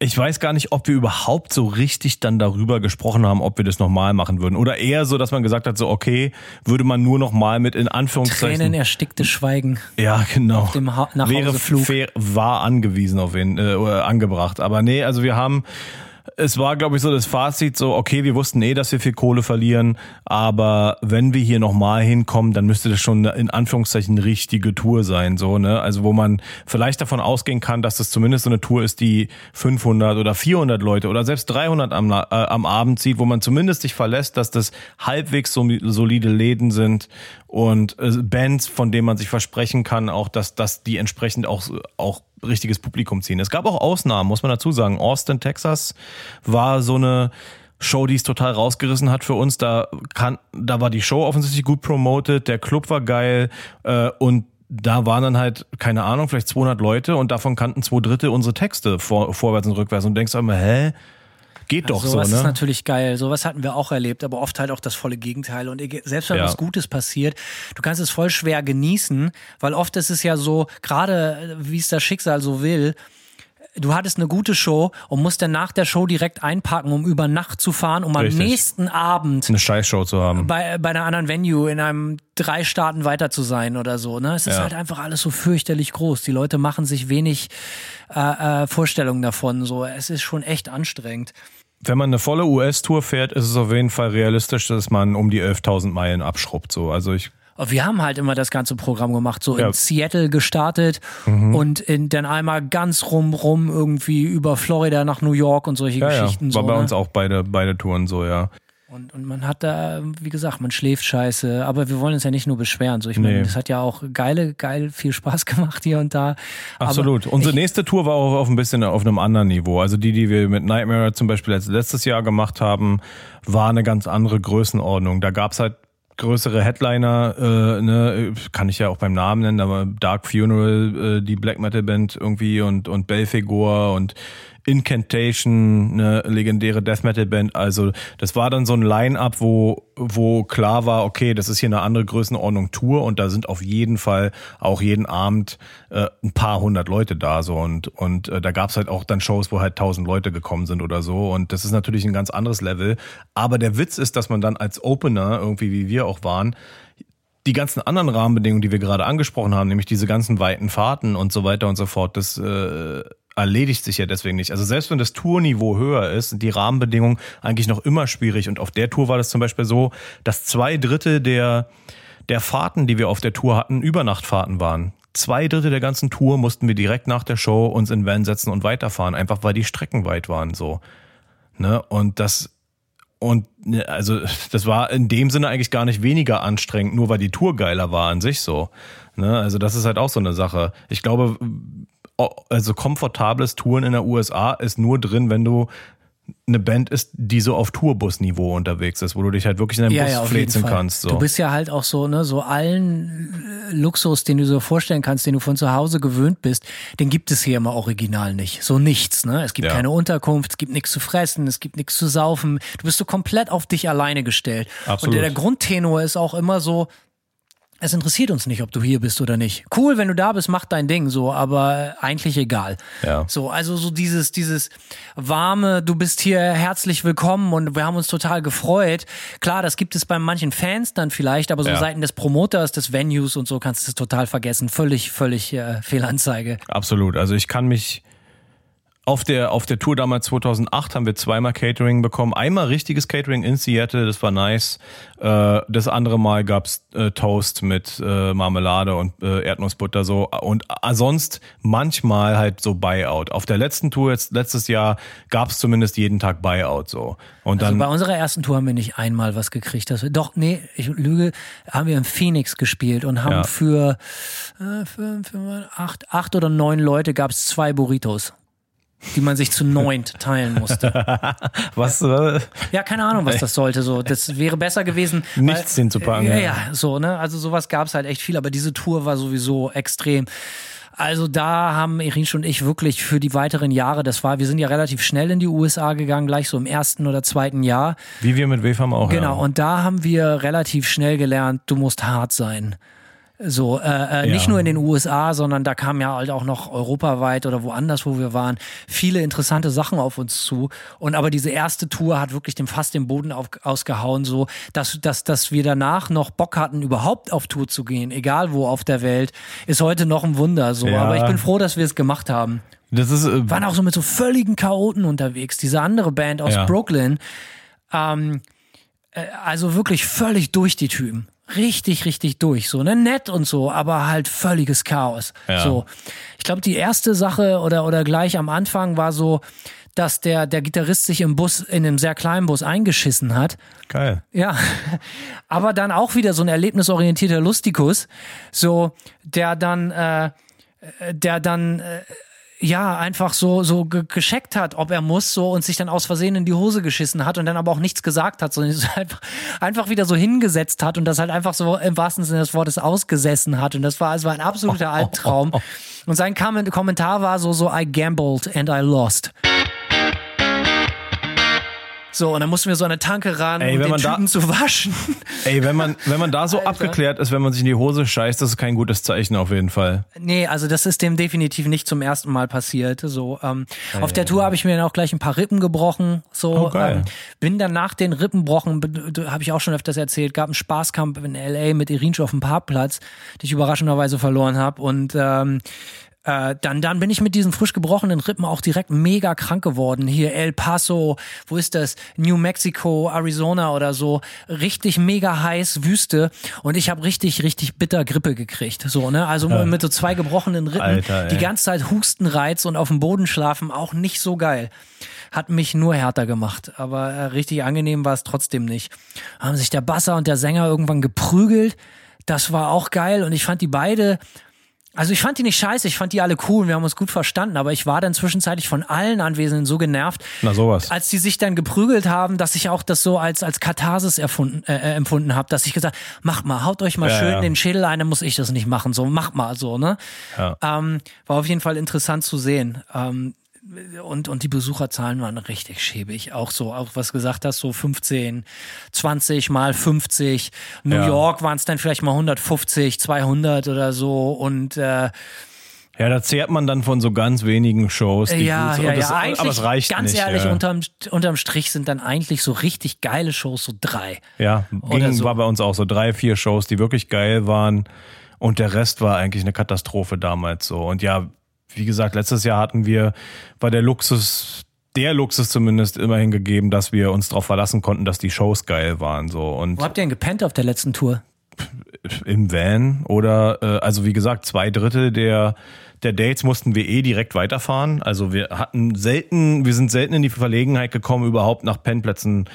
Ich weiß gar nicht, ob wir überhaupt so richtig dann darüber gesprochen haben, ob wir das nochmal machen würden. Oder eher so, dass man gesagt hat, so, okay, würde man nur nochmal mit in Anführungszeichen. Tränen ersticktes Schweigen. Ja, genau. dem Ha- Wäre Nachhauseflug. fair, war angewiesen auf ihn, äh, angebracht. Aber nee, also wir haben, es war, glaube ich, so das Fazit, so, okay, wir wussten eh, dass wir viel Kohle verlieren, aber wenn wir hier nochmal hinkommen, dann müsste das schon in Anführungszeichen eine richtige Tour sein, so, ne? Also wo man vielleicht davon ausgehen kann, dass das zumindest so eine Tour ist, die 500 oder 400 Leute oder selbst 300 am, äh, am Abend zieht, wo man zumindest sich verlässt, dass das halbwegs so, solide Läden sind und äh, Bands, von denen man sich versprechen kann, auch dass, dass die entsprechend auch, auch richtiges Publikum ziehen. Es gab auch Ausnahmen, muss man dazu sagen. Austin, Texas war so eine Show, die es total rausgerissen hat für uns. Da kann, da war die Show offensichtlich gut promoted, der Club war geil äh, und da waren dann halt, keine Ahnung, vielleicht 200 Leute und davon kannten zwei Drittel unsere Texte vor, vorwärts und rückwärts und denkst immer, hä? Geht doch also, so, sowas ne? ist natürlich geil. Sowas hatten wir auch erlebt, aber oft halt auch das volle Gegenteil. Und selbst wenn Ja. was Gutes passiert, du kannst es voll schwer genießen, weil oft ist es ja so, gerade äh, wie es das Schicksal so will, du hattest eine gute Show und musst dann nach der Show direkt einpacken, um über Nacht zu fahren, um Richtig. am nächsten Abend Eine Scheißshow zu haben. bei, bei einer anderen Venue in einem drei Staaten weiter zu sein oder so. Ne? Es ist Ja. halt einfach alles so fürchterlich groß. Die Leute machen sich wenig äh, äh, Vorstellungen davon. So, es ist schon echt anstrengend. Wenn man eine volle US-Tour fährt, ist es auf jeden Fall realistisch, dass man um die 11.000 Meilen abschrubbt. So. Also ich, Wir haben halt immer das ganze Programm gemacht, so Ja. Mhm. in Seattle gestartet und in, dann einmal ganz rum rum irgendwie über Florida nach New York und solche ja, ja, Geschichten. war so, bei ne? uns auch beide, beide Touren so, ja. Und, und man hat da, wie gesagt, man schläft scheiße, aber wir wollen uns ja nicht nur beschweren. So, ich meine, Nee. das hat ja auch geile, geil viel Spaß gemacht hier und da. Absolut. Aber Unsere ich, nächste Tour war auch auf ein bisschen auf einem anderen Niveau. Also die, die wir mit Nightmare zum Beispiel letzt- letztes Jahr gemacht haben, war eine ganz andere Größenordnung. Da gab's halt größere Headliner, äh, ne, kann ich ja auch beim Namen nennen, aber Dark Funeral, äh, die Black Metal Band irgendwie und und Belfegor und Incantation, eine legendäre Death Metal Band. Also das war dann so ein Line-up, wo wo klar war, okay, das ist hier eine andere Größenordnung Tour und da sind auf jeden Fall auch jeden Abend äh, ein paar hundert Leute da so und und äh, da gab's halt auch dann Shows, wo halt tausend Leute gekommen sind oder so und das ist natürlich ein ganz anderes Level. Aber der Witz ist, dass man dann als Opener irgendwie wie wir auch waren die ganzen anderen Rahmenbedingungen, die wir gerade angesprochen haben, nämlich diese ganzen weiten Fahrten und so weiter und so fort, das äh, erledigt sich ja deswegen nicht. Also selbst wenn das Tourniveau höher ist, sind die Rahmenbedingungen eigentlich noch immer schwierig. Und auf der Tour war das zum Beispiel so, dass zwei Drittel der, der Fahrten, die wir auf der Tour hatten, Übernachtfahrten waren. Zwei Drittel der ganzen Tour mussten wir direkt nach der Show uns in Van setzen und weiterfahren, einfach weil die Strecken weit waren so. Ne? Und das und ne, also das war in dem Sinne eigentlich gar nicht weniger anstrengend, nur weil die Tour geiler war an sich so. Ne? Also das ist halt auch so eine Sache. Ich glaube, also komfortables Touren in der USA ist nur drin, wenn du eine Band ist, die so auf Tourbus-Niveau unterwegs ist, wo du dich halt wirklich in deinem ja, Bus ja, Fall. kannst. So. Du bist ja halt auch so, ne, so allen äh, Luxus, den du so vorstellen kannst, den du von zu Hause gewöhnt bist, den gibt es hier immer original nicht. So nichts, ne? Es gibt Ja. keine Unterkunft, es gibt nichts zu fressen, es gibt nichts zu saufen. Du bist so komplett auf dich alleine gestellt. Absolut. Und der, der Grundtenor ist auch immer so, es interessiert uns nicht, ob du hier bist oder nicht. Cool, wenn du da bist, mach dein Ding so, aber eigentlich egal. Ja. So, also so dieses, dieses warme, du bist hier herzlich willkommen und wir haben uns total gefreut. Klar, das gibt es bei manchen Fans dann vielleicht, aber so Ja. Seiten des Promoters, des Venues und so kannst du es total vergessen. Völlig, völlig äh, Fehlanzeige. Absolut. Also ich kann mich auf der, auf der Tour damals 2008 haben wir zweimal Catering bekommen. Einmal richtiges Catering in Seattle, das war nice. Äh, das andere Mal gab's äh, Toast mit äh, Marmelade und Erdnussbutter so. Und sonst manchmal halt so Buyout. Auf der letzten Tour jetzt letztes Jahr gab's zumindest jeden Tag Buyout so. Und Also dann bei unserer ersten Tour haben wir nicht einmal was gekriegt. Wir, doch, nee, ich lüge, haben wir in Phoenix gespielt und haben Ja. für, äh, für, für acht, acht oder neun Leute gab es zwei Burritos, die man sich zu neunt teilen musste. was äh, Ja, keine Ahnung, was das sollte. So, das wäre besser gewesen. Nichts hinzupacken, Ja, ja. ja, so, ne? Also sowas gab es halt echt viel, aber diese Tour war sowieso extrem. Also da haben Irinsch und ich wirklich für die weiteren Jahre, das war, wir sind ja relativ schnell in die USA gegangen, gleich so im ersten oder zweiten Jahr. wie wir mit WFAM auch. Genau, ja. und da haben wir relativ schnell gelernt, du musst hart sein. So, äh, äh, nicht Ja. nur in den USA, sondern da kamen ja halt auch noch europaweit oder woanders, wo wir waren, viele interessante Sachen auf uns zu. Und aber diese erste Tour hat wirklich dem fast den Boden auf, ausgehauen, so dass, dass, dass wir danach noch Bock hatten, überhaupt auf Tour zu gehen, egal wo auf der Welt, ist heute noch ein Wunder. So, Ja. aber ich bin froh, dass wir es gemacht haben Das ist äh, waren auch so mit so völligen Chaoten unterwegs. Diese andere Band aus Ja. Brooklyn, ähm, äh, also wirklich völlig durch die Typen. Richtig, richtig durch. So, ne, nett und so, aber halt völliges Chaos. Ja. So. Ich glaube, die erste Sache oder, oder gleich am Anfang war so, dass der, der Gitarrist sich im Bus, in einem sehr kleinen Bus eingeschissen hat. geil. Ja, aber dann auch wieder so ein erlebnisorientierter Lustikus, so der dann, äh, der dann äh, ja, einfach so, so ge gescheckt hat, ob er muss, so und sich dann aus Versehen in die Hose geschissen hat und dann aber auch nichts gesagt hat, sondern einfach, einfach wieder so hingesetzt hat und das halt einfach so im wahrsten Sinne des Wortes ausgesessen hat. Und das war also ein absoluter Albtraum. Und sein Kommentar war so, so, I gambled and I lost. So, und dann mussten wir so an eine Tanke ran, Ey, um den man da- Typen zu waschen. Ey, wenn man, wenn man da so Alter. abgeklärt ist, wenn man sich in die Hose scheißt, das ist kein gutes Zeichen auf jeden Fall. Nee, also das ist dem definitiv nicht zum ersten Mal passiert. So, ähm, auf der Tour habe ich mir dann auch gleich ein paar Rippen gebrochen. So, Oh, geil. ähm, bin dann nach den Rippenbrochen, habe ich auch schon öfters erzählt, gab einen Spaßkampf in LA mit Irinsch auf dem Parkplatz, den ich überraschenderweise verloren habe. Und ähm, äh, dann, dann bin ich mit diesen frisch gebrochenen Rippen auch direkt mega krank geworden. Hier El Paso, wo ist das? New Mexico, Arizona oder so. Richtig mega heiß, Wüste. Und ich habe richtig, richtig bitter Grippe gekriegt. So, ne? Also mit so zwei gebrochenen Rippen. Alter, die ganze Zeit Hustenreiz und auf dem Boden schlafen, auch nicht so geil. Hat mich nur härter gemacht, aber äh, richtig angenehm war es trotzdem nicht. Haben sich der Basser und der Sänger irgendwann geprügelt. Das war auch geil und ich fand die beide also ich fand die nicht scheiße, ich fand die alle cool und wir haben uns gut verstanden, aber ich war dann zwischenzeitlich von allen Anwesenden so genervt, Na sowas. als die sich dann geprügelt haben, dass ich auch das so als als Katharsis erfunden, äh, äh, empfunden habe, dass ich gesagt, macht mal, haut euch mal Ja, schön ja. den Schädel ein, dann muss ich das nicht machen, so macht mal so, ne? Ja. Ähm, war auf jeden Fall interessant zu sehen. Ähm, und, und die Besucherzahlen waren richtig schäbig. Auch so, auch was gesagt hast, so 15, 20 mal 50. New Ja. York waren es dann vielleicht mal 150, 200 oder so. Und äh, Ja, da zehrt man dann von so ganz wenigen Shows. Die ja, gut, ja, das, ja, eigentlich, aber es reicht ganz nicht. ehrlich, ja. unterm, unterm Strich sind dann eigentlich so richtig geile Shows so drei. Ja, ging, so. war bei uns auch so drei, vier Shows, die wirklich geil waren. Und der Rest war eigentlich eine Katastrophe damals so. Und ja, wie gesagt, letztes Jahr hatten wir, war der Luxus, der Luxus zumindest immerhin gegeben, dass wir uns darauf verlassen konnten, dass die Shows geil waren. So. Und Wo habt ihr denn gepennt auf der letzten Tour? im Van oder äh, also wie gesagt, zwei Drittel der der Dates mussten wir eh direkt weiterfahren. Also wir hatten selten, wir sind selten in die Verlegenheit gekommen, überhaupt nach Pennplätzen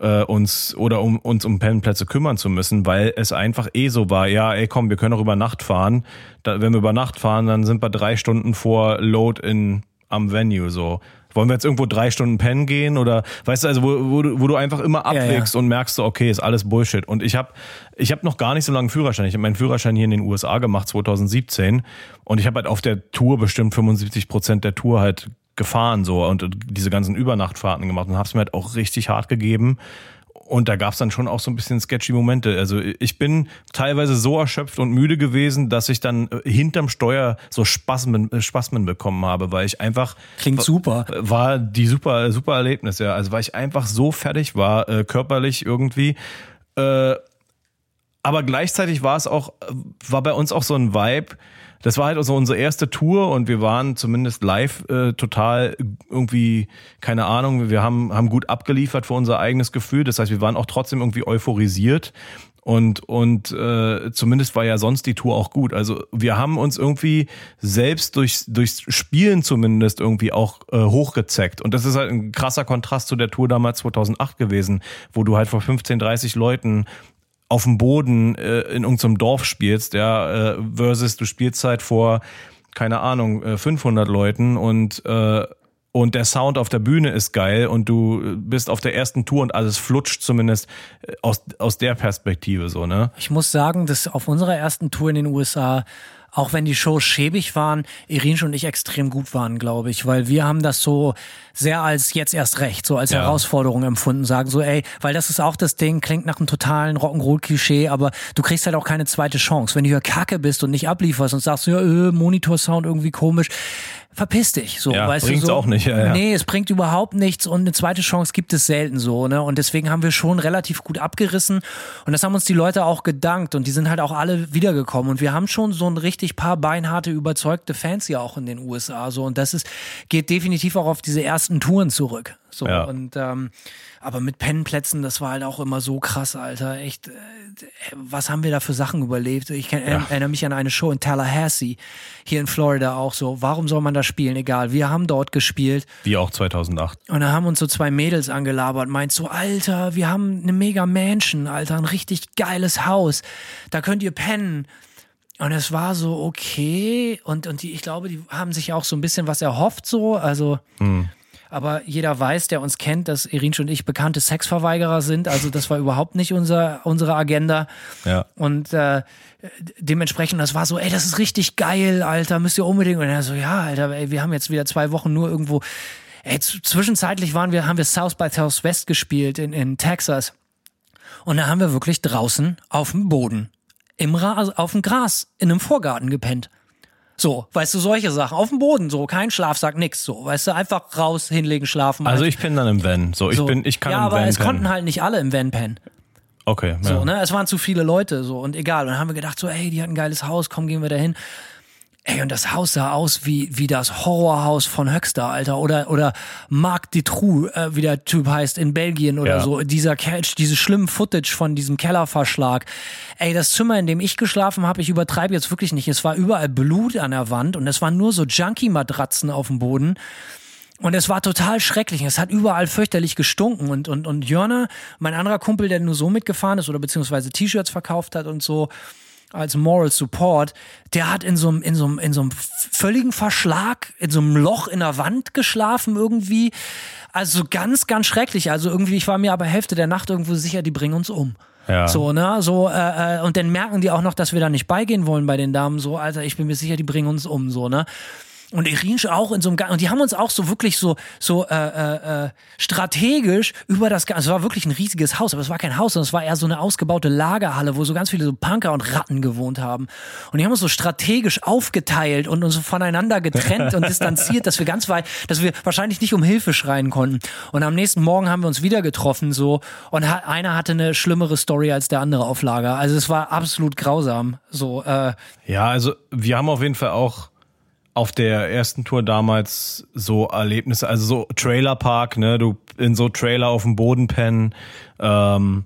äh, uns oder um uns um Pennplätze kümmern zu müssen, weil es einfach eh so war, ja, ey komm, wir können auch über Nacht fahren. Da, wenn wir über Nacht fahren, dann sind wir drei Stunden vor Load in am Venue so. Wollen wir jetzt irgendwo drei Stunden pennen gehen oder weißt du, also wo, wo, du, wo du einfach immer Ja, ja. abwägst und merkst so, okay, ist alles Bullshit. Und ich habe ich hab noch gar nicht so lange einen Führerschein. Ich habe meinen Führerschein hier in den USA gemacht 2017 und ich habe halt auf der Tour bestimmt 75 Prozent der Tour halt gefahren so und diese ganzen Übernachtfahrten gemacht und habe es mir halt auch richtig hart gegeben. Und da gab es dann schon auch so ein bisschen sketchy Momente. Also ich bin teilweise so erschöpft und müde gewesen, dass ich dann äh, hinterm Steuer so Spasmen, äh, Spasmen bekommen habe, weil ich einfach Klingt super. war die super super Erlebnis ja also weil ich einfach so fertig war äh, körperlich irgendwie äh, aber gleichzeitig war es auch äh, war bei uns auch so ein Vibe das war halt so unsere erste Tour und wir waren zumindest live äh, total irgendwie keine Ahnung wir haben haben gut abgeliefert für unser eigenes Gefühl das heißt wir waren auch trotzdem irgendwie euphorisiert und, und äh, zumindest war ja sonst die Tour auch gut. Also wir haben uns irgendwie selbst durchs, durchs Spielen zumindest irgendwie auch äh, hochgezeckt. Und das ist halt ein krasser Kontrast zu der Tour damals 2008 gewesen, wo du halt vor 15, 30 Leuten auf dem Boden äh, in irgendeinem Dorf spielst, ja, äh, versus du spielst halt vor, keine Ahnung, äh, 500 Leuten und äh, und der Sound auf der Bühne ist geil und du bist auf der ersten Tour und alles flutscht zumindest äh, aus, aus der Perspektive so, ne? Ich muss sagen, dass auf unserer ersten Tour in den USA, auch wenn die Shows schäbig waren, Irinsch und ich extrem gut waren, glaube ich, weil wir haben das so sehr als jetzt erst recht, so als Ja. Herausforderung empfunden, sagen so, ey, weil das ist auch das Ding, klingt nach einem totalen Rock'n'Roll-Klischee, aber du kriegst halt auch keine zweite Chance. Wenn du hier Kacke bist und nicht ablieferst und sagst, ja, äh, Monitorsound irgendwie komisch, verpiss dich, so, Ja, weißt du bringt's so. auch nicht, ja, ja. Nee, es bringt überhaupt nichts und eine zweite Chance gibt es selten so, ne? Und deswegen haben wir schon relativ gut abgerissen und das haben uns die Leute auch gedankt und die sind halt auch alle wiedergekommen und wir haben schon so ein richtig paar beinharte, überzeugte Fans ja auch in den USA so und das ist, geht definitiv auch auf diese ersten Touren zurück. So Ja. und ähm, aber mit Pennplätzen, das war halt auch immer so krass, Alter. Echt, äh, was haben wir da für Sachen überlebt? Ich kann, Ja. erinnere mich an eine Show in Tallahassee, hier in Florida auch so. Warum soll man da spielen? Egal. Wir haben dort gespielt Wie auch 2008. und da haben uns so zwei Mädels angelabert, meint so, Alter, wir haben eine mega Mansion, Alter, ein richtig geiles Haus. Da könnt ihr pennen. Und es war so okay und, und die, ich glaube, die haben sich auch so ein bisschen was erhofft so, also aber jeder weiß, der uns kennt, dass Irinsch und ich bekannte Sexverweigerer sind, also das war überhaupt nicht unser, unsere Agenda. Ja. Und äh, dementsprechend, das war so, ey, das ist richtig geil, Alter, müsst ihr unbedingt. Und er so, ja, Alter, ey, wir haben jetzt wieder zwei Wochen nur irgendwo. Ey, zwischenzeitlich waren wir, haben wir South by Southwest gespielt in, in Texas. Und da haben wir wirklich draußen auf dem Boden, im Ras, auf dem Gras, in einem Vorgarten gepennt. So, weißt du, solche Sachen. Auf dem Boden, so, kein Schlafsack, nix, so, weißt du, einfach raus, hinlegen, schlafen. Also Alter. ich bin dann im Van. So, ich so. bin, ich kann Ja, im aber Van es pennen. konnten halt nicht alle im Van pennen. Okay, So, ja. ne? Es waren zu viele Leute, so, und egal. Und dann haben wir gedacht, so, ey, die hat ein geiles Haus, komm, gehen wir da hin. Ey, und das Haus sah aus wie, wie das Horrorhaus von Höxter, Alter. Oder, oder Marc Dutroux, äh, wie der Typ heißt, in Belgien oder Ja. so. Dieser Catch, diese schlimmen Footage von diesem Kellerverschlag. Ey, das Zimmer, in dem ich geschlafen habe, ich übertreibe jetzt wirklich nicht. Es war überall Blut an der Wand und es waren nur so Junkie-Matratzen auf dem Boden. Und es war total schrecklich. Es hat überall fürchterlich gestunken. Und, und, und Jörner, mein anderer Kumpel, der nur so mitgefahren ist oder beziehungsweise T-Shirts verkauft hat und so, als Moral Support, der hat in so einem, in so einem, in so einem völligen Verschlag, in so einem Loch in der Wand geschlafen irgendwie. Also ganz, ganz schrecklich. Also irgendwie, ich war mir aber Hälfte der Nacht irgendwo sicher, die bringen uns um. Ja. So, ne? So, äh, äh, und dann merken die auch noch, dass wir da nicht beigehen wollen bei den Damen. So, Alter, ich bin mir sicher, die bringen uns um, so, ne? Und Irinsch auch in so einem Ga- und die haben uns auch so wirklich so so äh, äh, äh, strategisch über das Ga- es war wirklich ein riesiges Haus, aber es war kein Haus, sondern es war eher so eine ausgebaute Lagerhalle, wo so ganz viele so Punker und Ratten gewohnt haben. Und die haben uns so strategisch aufgeteilt und uns so voneinander getrennt und distanziert, dass wir ganz weit, dass wir wahrscheinlich nicht um Hilfe schreien konnten. Und am nächsten Morgen haben wir uns wieder getroffen so und ha einer hatte eine schlimmere Story als der andere auf Lager. Also es war absolut grausam. So äh, Ja, also wir haben auf jeden Fall auch auf der ersten Tour damals so Erlebnisse, also so Trailerpark, ne, du in so Trailer auf dem Boden pennen. Ähm,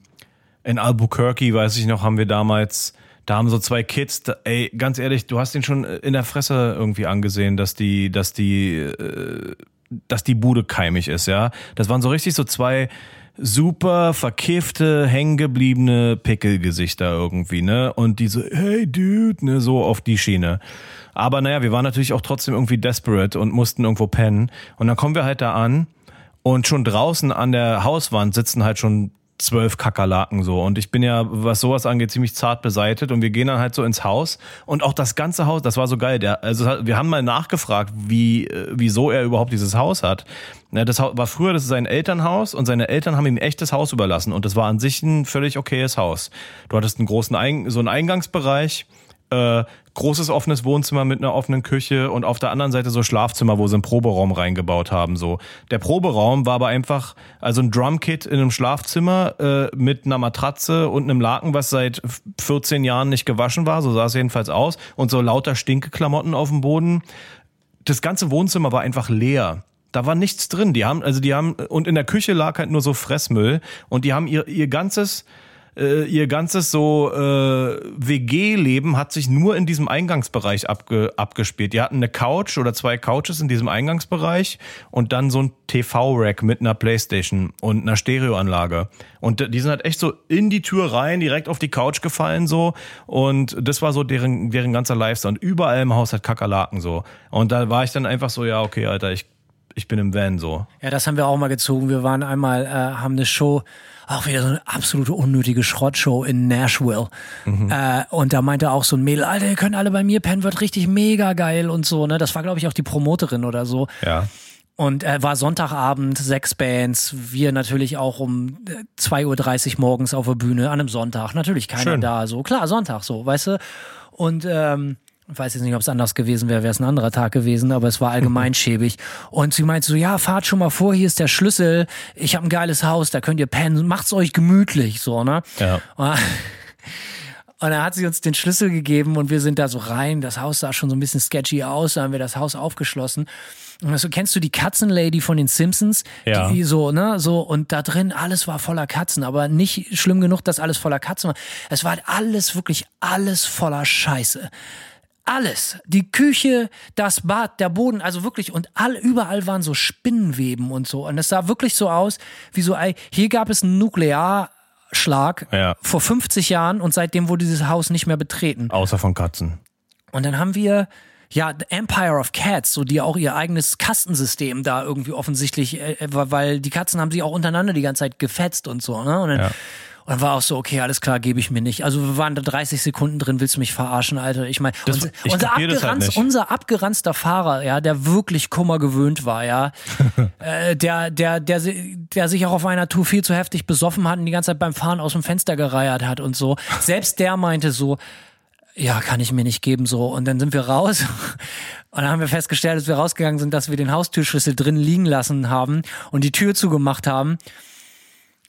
in Albuquerque, weiß ich noch, haben wir damals, da haben so zwei Kids, da, ey, ganz ehrlich, du hast den schon in der Fresse irgendwie angesehen, dass die, dass die, äh, dass die Bude keimig ist, ja. Das waren so richtig so zwei super verkiffte, hängengebliebene Pickelgesichter irgendwie, ne? Und die so, hey Dude, ne, so auf die Schiene. Aber naja, wir waren natürlich auch trotzdem irgendwie desperate und mussten irgendwo pennen. Und dann kommen wir halt da an und schon draußen an der Hauswand sitzen halt schon zwölf Kakerlaken so. Und ich bin ja, was sowas angeht, ziemlich zart beseitet. Und wir gehen dann halt so ins Haus. Und auch das ganze Haus, das war so geil. Der, also wir haben mal nachgefragt, wie, äh, wieso er überhaupt dieses Haus hat. Ja, das war früher das ist sein Elternhaus und seine Eltern haben ihm echtes Haus überlassen. Und das war an sich ein völlig okayes Haus. Du hattest einen großen Ein so einen Eingangsbereich äh, großes offenes Wohnzimmer mit einer offenen Küche und auf der anderen Seite so Schlafzimmer, wo sie einen Proberaum reingebaut haben. So der Proberaum war aber einfach also ein Drumkit in einem Schlafzimmer äh, mit einer Matratze und einem Laken, was seit 14 Jahren nicht gewaschen war. So sah es jedenfalls aus und so lauter Stinkeklamotten auf dem Boden. Das ganze Wohnzimmer war einfach leer. Da war nichts drin. Die haben, also die haben, und in der Küche lag halt nur so Fressmüll und die haben ihr, ihr ganzes, äh, ihr ganzes so äh, WG-Leben hat sich nur in diesem Eingangsbereich abge, abgespielt. Die hatten eine Couch oder zwei Couches in diesem Eingangsbereich und dann so ein TV-Rack mit einer Playstation und einer Stereoanlage. Und die sind halt echt so in die Tür rein, direkt auf die Couch gefallen so. Und das war so deren, deren ganzer Lifestyle. Und überall im Haus hat Kakerlaken so. Und da war ich dann einfach so, ja, okay, Alter, ich, ich bin im Van so. Ja, das haben wir auch mal gezogen. Wir waren einmal, äh, haben eine Show, auch wieder so eine absolute unnötige Schrottshow in Nashville. Äh, und da meinte auch so ein Mädel, Alter, ihr könnt alle bei mir pennen, wird richtig mega geil und so. Ne, das war glaube ich auch die Promoterin oder so. Ja. Und äh, war Sonntagabend, sechs Bands, wir natürlich auch um äh, 2.30 Uhr morgens auf der Bühne an einem Sonntag. Natürlich keiner Schön. da, so klar, Sonntag so, weißt du. Und ähm, ich weiß jetzt nicht, ob es anders gewesen wäre, wäre es ein anderer Tag gewesen, aber es war allgemein schäbig. Und sie meinte so, ja, fahrt schon mal vor, hier ist der Schlüssel, ich habe ein geiles Haus, da könnt ihr pennen, macht's euch gemütlich, so, ne? Ja. Und und dann hat sie uns den Schlüssel gegeben und wir sind da so rein. Das Haus sah schon so ein bisschen sketchy aus. Da haben wir das Haus aufgeschlossen. Und so kennst du die Katzenlady von den Simpsons? Ja. Die so, ne, so. Und da drin alles war voller Katzen, aber nicht schlimm genug, dass alles voller Katzen war. Es war alles, wirklich alles voller Scheiße. Alles. Die Küche, das Bad, der Boden, also wirklich, und all, überall waren so Spinnenweben und so. Und es sah wirklich so aus, wie so, ey, hier gab es ein Nuklear, Schlag Ja. vor 50 Jahren und seitdem wurde dieses Haus nicht mehr betreten. Außer von Katzen. Und dann haben wir ja The Empire of Cats, so die auch ihr eigenes Kastensystem da irgendwie offensichtlich, äh, äh, weil die Katzen haben sich auch untereinander die ganze Zeit gefetzt und so, ne? Und dann, Ja. Und war auch so, okay, alles klar, gebe ich mir nicht. Also wir waren da 30 Sekunden drin, willst du mich verarschen, Alter? Ich meine, unser, unser, halt abgeranzt, nicht. unser abgeranzter Fahrer, ja, der wirklich Kummer gewöhnt war, ja, äh, der, der, der, der sich auch auf einer Tour viel zu heftig besoffen hat und die ganze Zeit beim Fahren aus dem Fenster gereiert hat und so. Selbst der meinte so, ja, kann ich mir nicht geben so. Und dann sind wir raus und dann haben wir festgestellt, als wir rausgegangen sind, dass wir den Haustürschlüssel drin liegen lassen haben und die Tür zugemacht haben.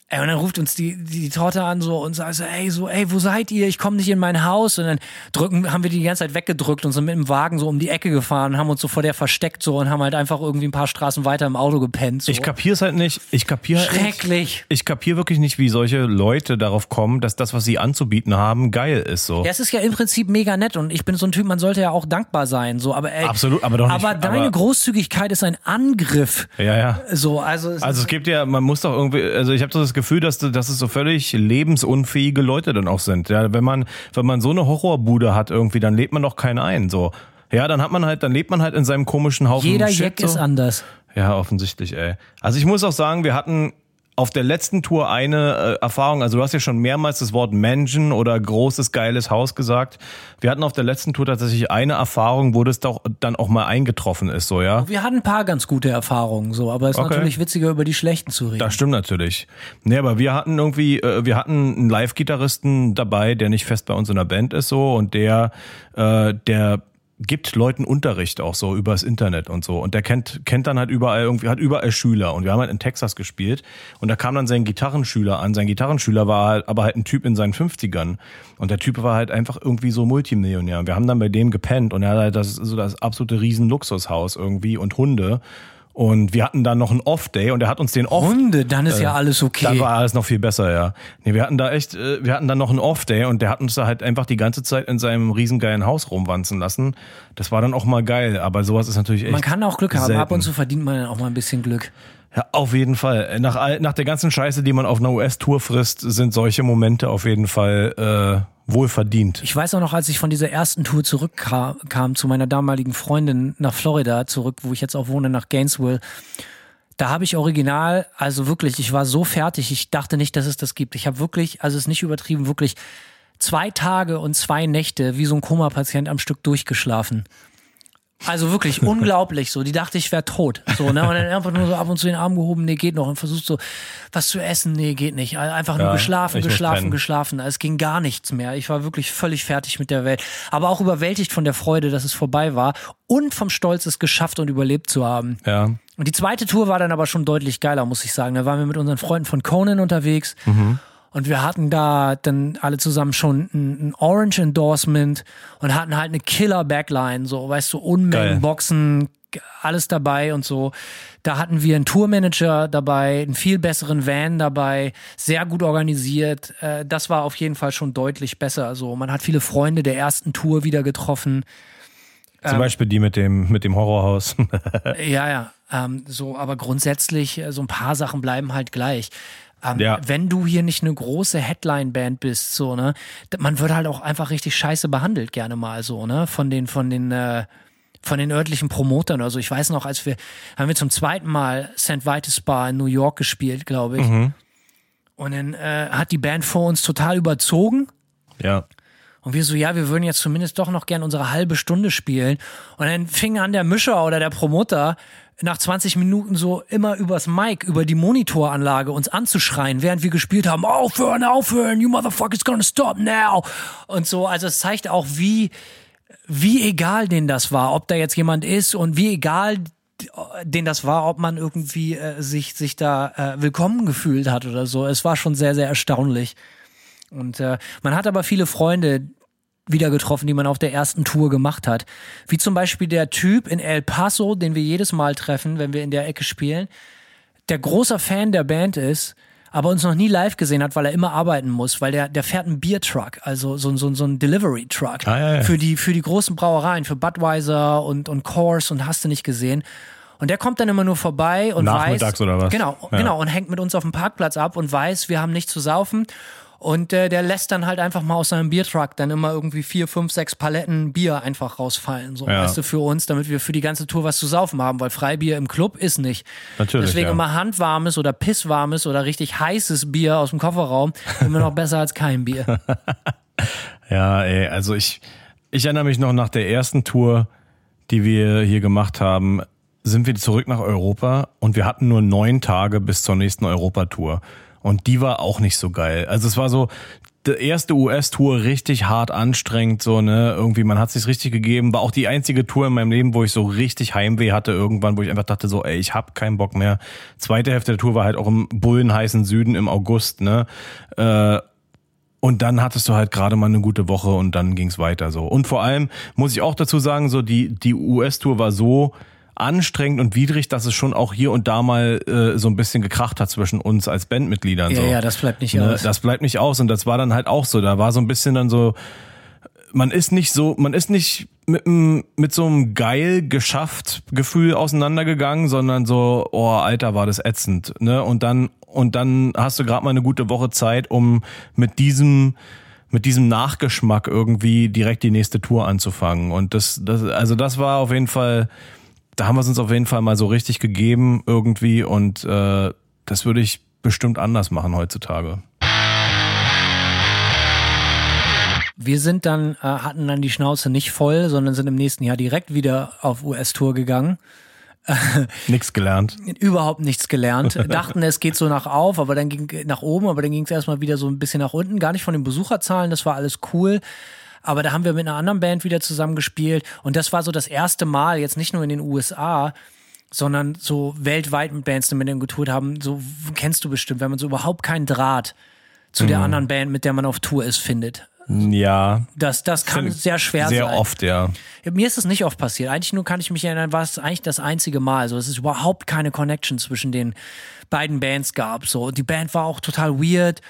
Ey, und dann ruft uns die, die, die Torte an so und sagt so, ey, so, ey, wo seid ihr? Ich komme nicht in mein Haus. Und dann drücken, haben wir die die ganze Zeit weggedrückt und sind mit dem Wagen so um die Ecke gefahren, haben uns so vor der versteckt so und haben halt einfach irgendwie ein paar Straßen weiter im Auto gepennt. So. Ich kapier's halt nicht. Ich kapier halt nicht. Schrecklich. Ich kapier wirklich nicht, wie solche Leute darauf kommen, dass das, was sie anzubieten haben, geil ist. So. Ja, es ist ja im Prinzip mega nett und ich bin so ein Typ, man sollte ja auch dankbar sein, so, aber ey, Absolut, aber doch nicht- Aber deine aber- Großzügigkeit ist ein Angriff. Ja, ja. So, also, es Also es gibt ja, man muss doch irgendwie, also ich habe so das Gefühl, dass, dass es so völlig lebensunfähige Leute dann auch sind. Ja, wenn man, wenn man so eine Horrorbude hat irgendwie, dann lädt man doch keinen ein. So. Ja, dann hat man halt, dann lebt man halt in seinem komischen Haufen jeder Shit, Jack so. ist anders. Ja, offensichtlich, ey. Also ich muss auch sagen, wir hatten auf der letzten Tour eine äh, Erfahrung, also du hast ja schon mehrmals das Wort Mansion oder großes, geiles Haus gesagt. Wir hatten auf der letzten Tour tatsächlich eine Erfahrung, wo das doch dann auch mal eingetroffen ist, so, ja. Wir hatten ein paar ganz gute Erfahrungen, so, aber es ist Okay. natürlich witziger, über die schlechten zu reden. Das stimmt natürlich. Nee, aber wir hatten irgendwie, äh, wir hatten einen Live-Gitarristen dabei, der nicht fest bei uns in der Band ist so und der, äh, der gibt Leuten Unterricht auch so übers Internet und so. Und der kennt kennt dann halt überall irgendwie hat überall Schüler. Und wir haben halt in Texas gespielt. Und da kam dann sein Gitarrenschüler an. Sein Gitarrenschüler war halt aber halt ein Typ in seinen 50ern und der Typ war halt einfach irgendwie so Multimillionär. Und wir haben dann bei dem gepennt. Und er hat halt das so das absolute riesen Luxushaus irgendwie und Hunde und wir hatten dann noch einen Off-Day und er hat uns den Off Hunde, dann ist ja alles okay. Äh, dann war alles noch viel besser, ja. Nee, wir hatten da echt, äh, wir hatten dann noch einen Off-Day und der hat uns da halt einfach die ganze Zeit in seinem riesengeilen Haus rumwanzen lassen. Das war dann auch mal geil, aber sowas ist natürlich echt. man kann auch Glück haben, selten. ab und zu verdient man dann auch mal ein bisschen Glück. Ja, auf jeden Fall. Nach, nach der ganzen Scheiße, die man auf einer US-Tour frisst, sind solche Momente auf jeden Fall äh, wohl verdient. Ich weiß auch noch, als ich von dieser ersten Tour zurückkam kam zu meiner damaligen Freundin nach Florida zurück, wo ich jetzt auch wohne, nach Gainesville. Da habe ich original, also wirklich, ich war so fertig, ich dachte nicht, dass es das gibt. Ich habe wirklich, also es ist nicht übertrieben, wirklich zwei Tage und zwei Nächte wie so ein Koma-Patient am Stück durchgeschlafen. Also wirklich unglaublich so. Die dachte, ich wäre tot. So, ne? Und dann einfach nur so ab und zu den Arm gehoben, nee, geht noch. Und versucht so, was zu essen, nee, geht nicht. Einfach nur Ja, geschlafen, geschlafen, geschlafen. Es ging gar nichts mehr. Ich war wirklich völlig fertig mit der Welt. Aber auch überwältigt von der Freude, dass es vorbei war. Und vom Stolz, es geschafft und überlebt zu haben. Ja. Und die zweite Tour war dann aber schon deutlich geiler, muss ich sagen. Da waren wir mit unseren Freunden von Conan unterwegs. Und wir hatten da dann alle zusammen schon ein, ein Orange Endorsement und hatten halt eine Killer Backline, so, weißt du, Unmengen Geil. Boxen, alles dabei und so. Da hatten wir einen Tourmanager dabei, einen viel besseren Van dabei, sehr gut organisiert. Äh, Das war auf jeden Fall schon deutlich besser. Also man hat viele Freunde der ersten Tour wieder getroffen. Zum Beispiel die mit dem, mit dem Horrorhaus. Ja, ja. Ähm, so, aber grundsätzlich, äh, so ein paar Sachen bleiben halt gleich. Ähm, Ja. Wenn du hier nicht eine große Headline-Band bist, so, ne, man wird halt auch einfach richtig scheiße behandelt, gerne mal so, ne? Von den, von den, äh, von den örtlichen Promotern oder so. Ich weiß noch, als wir, haben wir zum zweiten Mal St. Vitus Bar in New York gespielt, glaube ich. Und dann äh, hat die Band vor uns total überzogen. ja. Und wir so, ja, wir würden jetzt zumindest doch noch gern unsere halbe Stunde spielen. Und dann fing an der Mischer oder der Promoter nach 20 Minuten so immer übers Mic, über die Monitoranlage uns anzuschreien, während wir gespielt haben, aufhören, aufhören, you motherfuckers gonna stop now. Und so, also es zeigt auch, wie, wie egal denen das war, ob da jetzt jemand ist und wie egal den das war, ob man irgendwie äh, sich, sich da äh, willkommen gefühlt hat oder so. Es war schon sehr, sehr erstaunlich. Und äh, man hat aber viele Freunde wieder getroffen, die man auf der ersten Tour gemacht hat. Wie zum Beispiel der Typ in El Paso, den wir jedes Mal treffen, wenn wir in der Ecke spielen, der großer Fan der Band ist, aber uns noch nie live gesehen hat, weil er immer arbeiten muss, weil der, der fährt einen Beer-Truck, also so, so, so ein Delivery-Truck Ah, ja, ja. für die für die großen Brauereien, für Budweiser und und Coors und hast du nicht gesehen. Und Und der kommt dann immer nur vorbei und Nachmittags weiß. oder was? Genau, Ja. genau. Und hängt mit uns auf dem Parkplatz ab und weiß, wir haben nichts zu saufen. Und äh, der lässt dann halt einfach mal aus seinem Biertruck dann immer irgendwie vier, fünf, sechs Paletten Bier einfach rausfallen. So, Ja. weißt du, für uns, damit wir für die ganze Tour was zu saufen haben, weil Freibier im Club ist nicht. Natürlich, Deswegen ja. immer handwarmes oder pisswarmes oder richtig heißes Bier aus dem Kofferraum immer noch besser als kein Bier. Ja, ey, also ich, ich erinnere mich noch nach der ersten Tour, die wir hier gemacht haben, sind wir zurück nach Europa und wir hatten nur neun Tage bis zur nächsten Europatour. Und die war auch nicht so geil. Also es war so, die erste US-Tour richtig hart anstrengend, so, ne, irgendwie, man hat sich richtig gegeben, war auch die einzige Tour in meinem Leben, wo ich so richtig Heimweh hatte irgendwann, wo ich einfach dachte so, ey, ich hab keinen Bock mehr. Zweite Hälfte der Tour war halt auch im bullenheißen Süden im August, ne, äh, und dann hattest du halt gerade mal eine gute Woche und dann ging's weiter so. Und vor allem muss ich auch dazu sagen, so die, die US-Tour war so anstrengend und widrig, dass es schon auch hier und da mal äh, so ein bisschen gekracht hat zwischen uns als Bandmitgliedern. Ja, so. ja, das bleibt nicht Ne, aus. Das bleibt nicht aus und das war dann halt auch so. Da war so ein bisschen dann so, man ist nicht so, man ist nicht mit, mit so einem geil geschafft Gefühl auseinandergegangen, sondern so, oh Alter, war das ätzend, ne? Und dann und dann hast du gerade mal eine gute Woche Zeit, um mit diesem mit diesem Nachgeschmack irgendwie direkt die nächste Tour anzufangen. Und das, das, also das war auf jeden Fall, da haben wir es uns auf jeden Fall mal so richtig gegeben irgendwie und äh, das würde ich bestimmt anders machen heutzutage. Wir sind dann, äh, hatten dann die Schnauze nicht voll, sondern sind im nächsten Jahr direkt wieder auf US-Tour gegangen. Nix gelernt. Überhaupt nichts gelernt. Dachten, es geht so nach auf, aber dann ging nach oben, aber dann ging es erstmal wieder so ein bisschen nach unten. Gar nicht von den Besucherzahlen, das war alles cool. Aber da haben wir mit einer anderen Band wieder zusammengespielt. Und das war so das erste Mal, jetzt nicht nur in den USA, sondern so weltweit mit Bands, die mit denen getourt haben. So kennst du bestimmt, wenn man so überhaupt keinen Draht zu der anderen Band, mit der man auf Tour ist, findet. Ja. Das, das kann sehr schwer Sehr sein. oft, ja. Mir ist es nicht oft passiert. Eigentlich nur kann ich mich erinnern, war es eigentlich das einzige Mal. Also es ist überhaupt keine Connection zwischen den beiden Bands gab. So die Band war auch total weird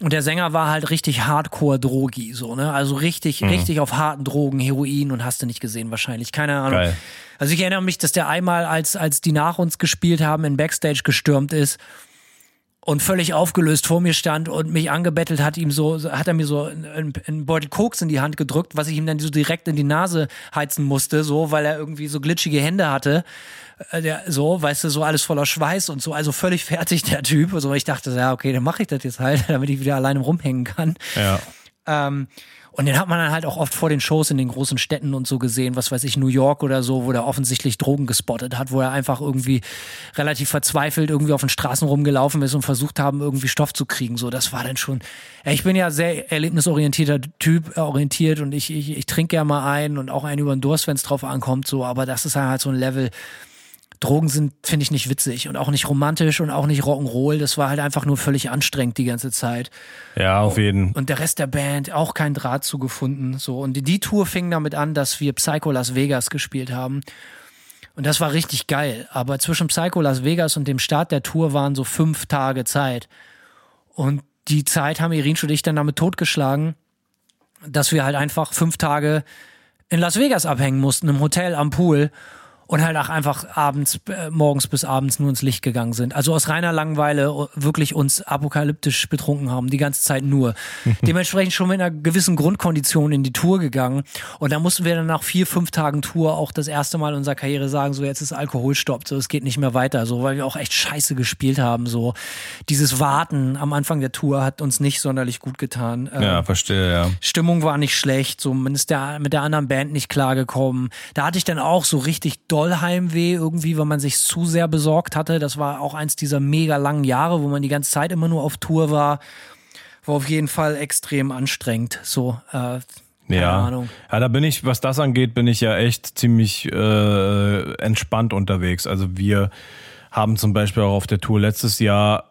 und der Sänger war halt richtig Hardcore Drogi, so ne, also richtig, richtig auf harten Drogen, Heroin und hast du nicht gesehen wahrscheinlich, keine Ahnung. Geil. Also ich erinnere mich, dass der einmal als als die nach uns gespielt haben in Backstage gestürmt ist und völlig aufgelöst vor mir stand und mich angebettelt hat, ihm so, hat er mir so einen, einen Beutel Koks in die Hand gedrückt, was ich ihm dann so direkt in die Nase heizen musste, so, weil er irgendwie so glitschige Hände hatte. Äh, Der, so, weißt du, so alles voller Schweiß und so, also völlig fertig, der Typ. So, ich dachte, ja, okay, dann mache ich das jetzt halt, damit ich wieder alleine rumhängen kann. Ja. Ähm, und den hat man dann halt auch oft vor den Shows in den großen Städten und so gesehen, was weiß ich, New York oder so, wo der offensichtlich Drogen gespottet hat, wo er einfach irgendwie relativ verzweifelt irgendwie auf den Straßen rumgelaufen ist und versucht haben, irgendwie Stoff zu kriegen. So, das war dann schon. Ich bin ja sehr erlebnisorientierter Typ, äh, orientiert und ich, ich, ich trinke ja mal ein und auch einen über den Durst, wenn es drauf ankommt, so, aber das ist halt so ein Level. Drogen sind, finde ich, nicht witzig und auch nicht romantisch und auch nicht Rock'n'Roll. Das war halt einfach nur völlig anstrengend die ganze Zeit. Ja, auf jeden. Und der Rest der Band auch keinen Draht zugefunden. So. Und die, die Tour fing damit an, dass wir Psycho Las Vegas gespielt haben. Und das war richtig geil. Aber zwischen Psycho Las Vegas und dem Start der Tour waren so fünf Tage Zeit. Und die Zeit haben Irin und ich dann damit totgeschlagen, dass wir halt einfach fünf Tage in Las Vegas abhängen mussten, im Hotel am Pool. Und halt auch einfach abends, äh, morgens bis abends nur ins Licht gegangen sind. Also aus reiner Langeweile äh, wirklich uns apokalyptisch betrunken haben, die ganze Zeit nur. Dementsprechend schon mit einer gewissen Grundkondition in die Tour gegangen. Und da mussten wir dann nach vier, fünf Tagen Tour auch das erste Mal in unserer Karriere sagen, so jetzt ist Alkoholstopp, so es geht nicht mehr weiter, so weil wir auch echt scheiße gespielt haben. So dieses Warten am Anfang der Tour hat uns nicht sonderlich gut getan. Ähm, Ja, verstehe, ja. Stimmung war nicht schlecht, so man ist der, mit der anderen Band nicht klargekommen. Da hatte ich dann auch so richtig doll Heimweh irgendwie, weil man sich zu sehr besorgt hatte. Das war auch eins dieser mega langen Jahre, wo man die ganze Zeit immer nur auf Tour war. War auf jeden Fall extrem anstrengend. So, äh, keine Ja. Ahnung. ja, da bin ich, was das angeht, bin ich ja echt ziemlich äh, entspannt unterwegs. Also wir haben zum Beispiel auch auf der Tour letztes Jahr,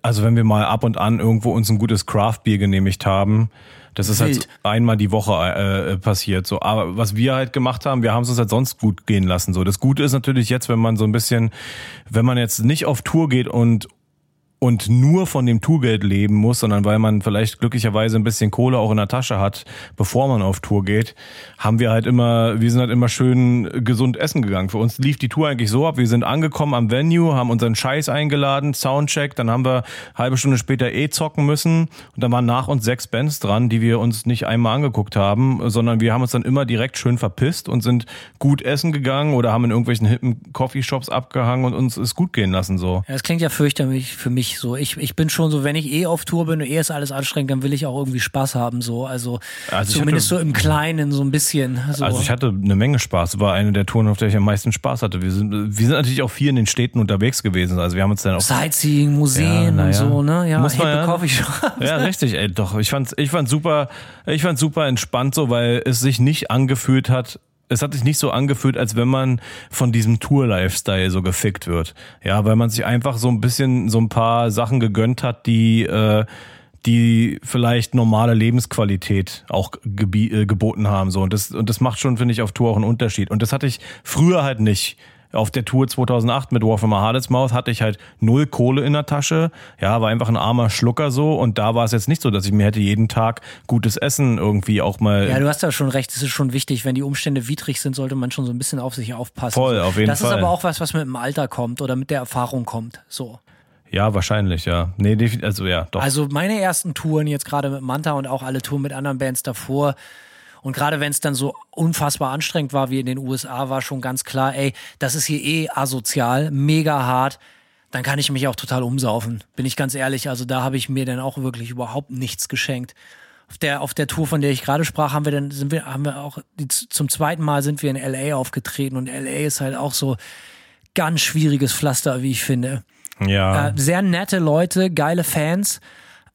also wenn wir mal ab und an irgendwo uns ein gutes Craft-Bier genehmigt haben, das ist halt einmal die Woche äh, passiert. So, aber was wir halt gemacht haben, wir haben es uns halt sonst gut gehen lassen. So, das Gute ist natürlich jetzt, wenn man so ein bisschen, wenn man jetzt nicht auf Tour geht und und nur von dem Tourgeld leben muss, sondern weil man vielleicht glücklicherweise ein bisschen Kohle auch in der Tasche hat, bevor man auf Tour geht, haben wir halt immer, wir sind halt immer schön gesund essen gegangen. Für uns lief die Tour eigentlich so ab, wir sind angekommen am Venue, haben unseren Scheiß eingeladen, Soundcheck, dann haben wir halbe Stunde später eh zocken müssen und dann waren nach uns sechs Bands dran, die wir uns nicht einmal angeguckt haben, sondern wir haben uns dann immer direkt schön verpisst und sind gut essen gegangen oder haben in irgendwelchen hippen Coffeeshops abgehangen und uns es gut gehen lassen so. Ja, das klingt ja fürchterlich für mich so. Ich, ich bin schon so, wenn ich eh auf Tour bin und eh ist alles anstrengend, dann will ich auch irgendwie Spaß haben. So. Also, Also ich zumindest hatte- so im Kleinen so ein bisschen. So. Also ich hatte eine Menge Spaß. War eine der Touren, auf der ich am meisten Spaß hatte. Wir sind, wir sind natürlich auch viel in den Städten unterwegs gewesen. Also wir haben uns dann auch Sightseeing, Museen Ja, na und ja. so, ne? Ja, Muss man hippe ja. Coffeeshop. Ja, richtig, ey, doch. Ich fand's, ich fand's super, ich fand's super entspannt so, weil es sich nicht angefühlt hat, es hat sich nicht so angefühlt, als wenn man von diesem Tour-Lifestyle so gefickt wird. Ja, weil man sich einfach so ein bisschen so ein paar Sachen gegönnt hat, die, äh, die vielleicht normale Lebensqualität auch gebi äh, geboten haben. So. Und, das, und das macht schon, finde ich, auf Tour auch einen Unterschied. Und das hatte ich früher halt nicht. Auf der Tour 2008 mit War from a Hardest Mouth hatte ich halt null Kohle in der Tasche. Ja, war einfach ein armer Schlucker so. Und da war es jetzt nicht so, dass ich mir hätte jeden Tag gutes Essen irgendwie auch mal. Ja, du hast da schon recht. Es ist schon wichtig, wenn die Umstände widrig sind, sollte man schon so ein bisschen auf sich aufpassen. Voll, auf jeden das Fall. ist aber auch was, was mit dem Alter kommt oder mit der Erfahrung kommt. So. ja, wahrscheinlich, ja. Nee, also ja, doch. Also meine ersten Touren jetzt gerade mit Manta und auch alle Touren mit anderen Bands davor. Und gerade wenn es dann so unfassbar anstrengend war wie in den USA, war schon ganz klar, ey, das ist hier eh asozial, mega hart. Dann kann ich mich auch total umsaufen. Bin ich ganz ehrlich. Also da habe ich mir dann auch wirklich überhaupt nichts geschenkt. Auf der, auf der Tour, von der ich gerade sprach, haben wir dann, sind wir, haben wir auch, die, zum zweiten Mal sind wir in LA aufgetreten und LA ist halt auch so ganz schwieriges Pflaster, wie ich finde. ja. Äh, sehr nette Leute, geile Fans,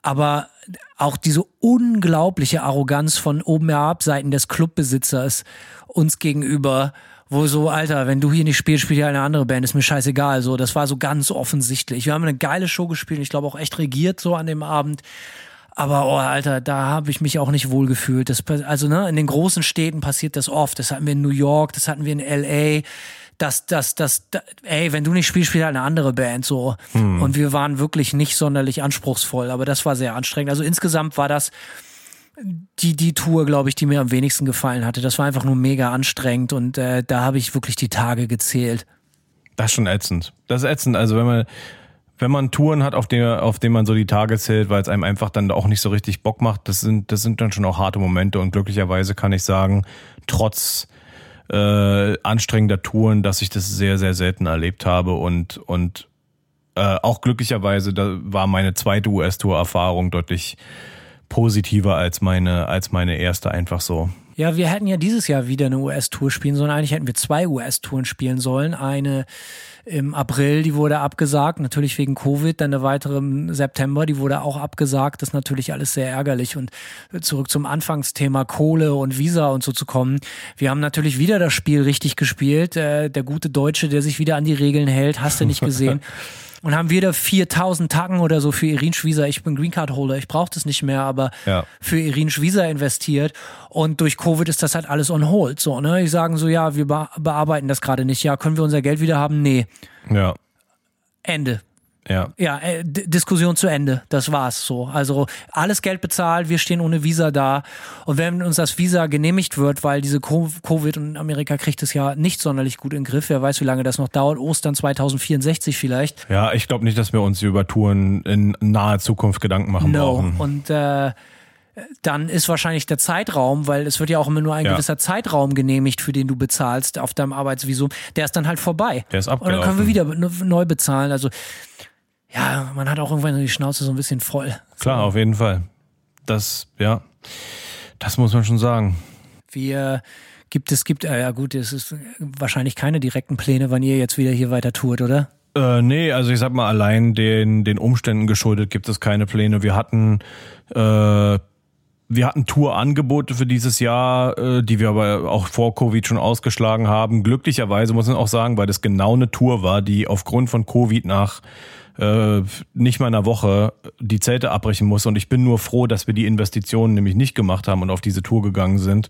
aber auch diese unglaubliche Arroganz von oben herab Seiten des Clubbesitzers uns gegenüber, wo so, Alter, wenn du hier nicht spielst, spielt ja eine andere Band, ist mir scheißegal. So, das war so ganz offensichtlich. Wir haben eine geile Show gespielt, ich glaube auch echt regiert so an dem Abend. Aber oh, Alter, da habe ich mich auch nicht wohl gefühlt. Das, also ne, in den großen Städten passiert das oft. Das hatten wir in New York, das hatten wir in LA. Das, das, das, da, ey, wenn du nicht spielst, spielt halt eine andere Band so. Und wir waren wirklich nicht sonderlich anspruchsvoll, aber das war sehr anstrengend. Also insgesamt war das die, die Tour, glaube ich, die mir am wenigsten gefallen hatte. Das war einfach nur mega anstrengend und äh, da habe ich wirklich die Tage gezählt. Das ist schon ätzend. Das ist ätzend. Also wenn man, wenn man Touren hat, auf der, auf denen man so die Tage zählt, weil es einem einfach dann auch nicht so richtig Bock macht, das sind, das sind dann schon auch harte Momente und glücklicherweise kann ich sagen, trotz äh, anstrengender Touren, dass ich das sehr, sehr selten erlebt habe und, und äh, auch glücklicherweise, da war meine zweite US-Tour-Erfahrung deutlich positiver als meine, als meine erste einfach so. Ja, wir hätten ja dieses Jahr wieder eine US-Tour spielen sollen. Eigentlich hätten wir zwei US-Touren spielen sollen. Eine im April, die wurde abgesagt, natürlich wegen Covid. Dann eine weitere im September, die wurde auch abgesagt. Das ist natürlich alles sehr ärgerlich. Und zurück zum Anfangsthema Kohle und Visa und so zu kommen. Wir haben natürlich wieder das Spiel richtig gespielt. Äh, der gute Deutsche, der sich wieder an die Regeln hält, hast du nicht gesehen. Und haben wieder 4000 Tacken oder so für Irin Schwieser. Ich bin Green Card Holder, ich brauche das nicht mehr, aber Ja. für Irin Schwieser investiert. Und durch Covid ist das halt alles on hold. So, ne? Die sagen so, ja, wir be bearbeiten das gerade nicht. Ja, können wir unser Geld wieder haben? Nee. Ja, Ende. Ja. Ja, äh, Diskussion zu Ende. Das war's so. Also alles Geld bezahlt, wir stehen ohne Visa da. Und wenn uns das Visa genehmigt wird, weil diese Co- Covid und Amerika kriegt es ja nicht sonderlich gut in den Griff, wer weiß, wie lange das noch dauert, Ostern 2064 vielleicht. Ja, ich glaube nicht, dass wir uns über Touren in naher Zukunft Gedanken machen No. brauchen. Und äh, dann ist wahrscheinlich der Zeitraum, weil es wird ja auch immer nur ein Ja. gewisser Zeitraum genehmigt, für den du bezahlst auf deinem Arbeitsvisum, der ist dann halt vorbei. Der ist Und dann können wir abgelaufen. wieder neu bezahlen. Also ja, man hat auch irgendwann die Schnauze so ein bisschen voll. Klar, auf jeden Fall. Das, ja, das muss man schon sagen. Wir gibt es gibt äh, ja gut, es ist wahrscheinlich keine direkten Pläne, wann ihr jetzt wieder hier weiter tourt, oder? Äh, nee, also ich sag mal, allein den, den Umständen geschuldet gibt es keine Pläne. Wir hatten äh, wir hatten Tourangebote für dieses Jahr, äh, die wir aber auch vor Covid schon ausgeschlagen haben. Glücklicherweise muss man auch sagen, weil das genau eine Tour war, die aufgrund von Covid nach äh, nicht mal einer Woche die Zelte abbrechen muss. Und ich bin nur froh, dass wir die Investitionen nämlich nicht gemacht haben und auf diese Tour gegangen sind.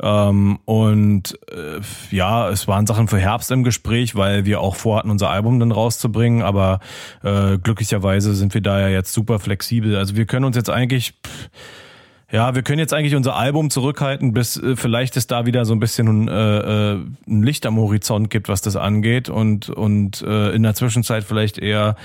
Ähm, und äh, ja, es waren Sachen für Herbst im Gespräch, weil wir auch vorhatten, unser Album dann rauszubringen. Aber äh, glücklicherweise sind wir da ja jetzt super flexibel. Also wir können uns jetzt eigentlich... Pff, ja, wir können jetzt eigentlich unser Album zurückhalten, bis äh, vielleicht es da wieder so ein bisschen äh, äh, ein Licht am Horizont gibt, was das angeht und und äh, in der Zwischenzeit vielleicht eher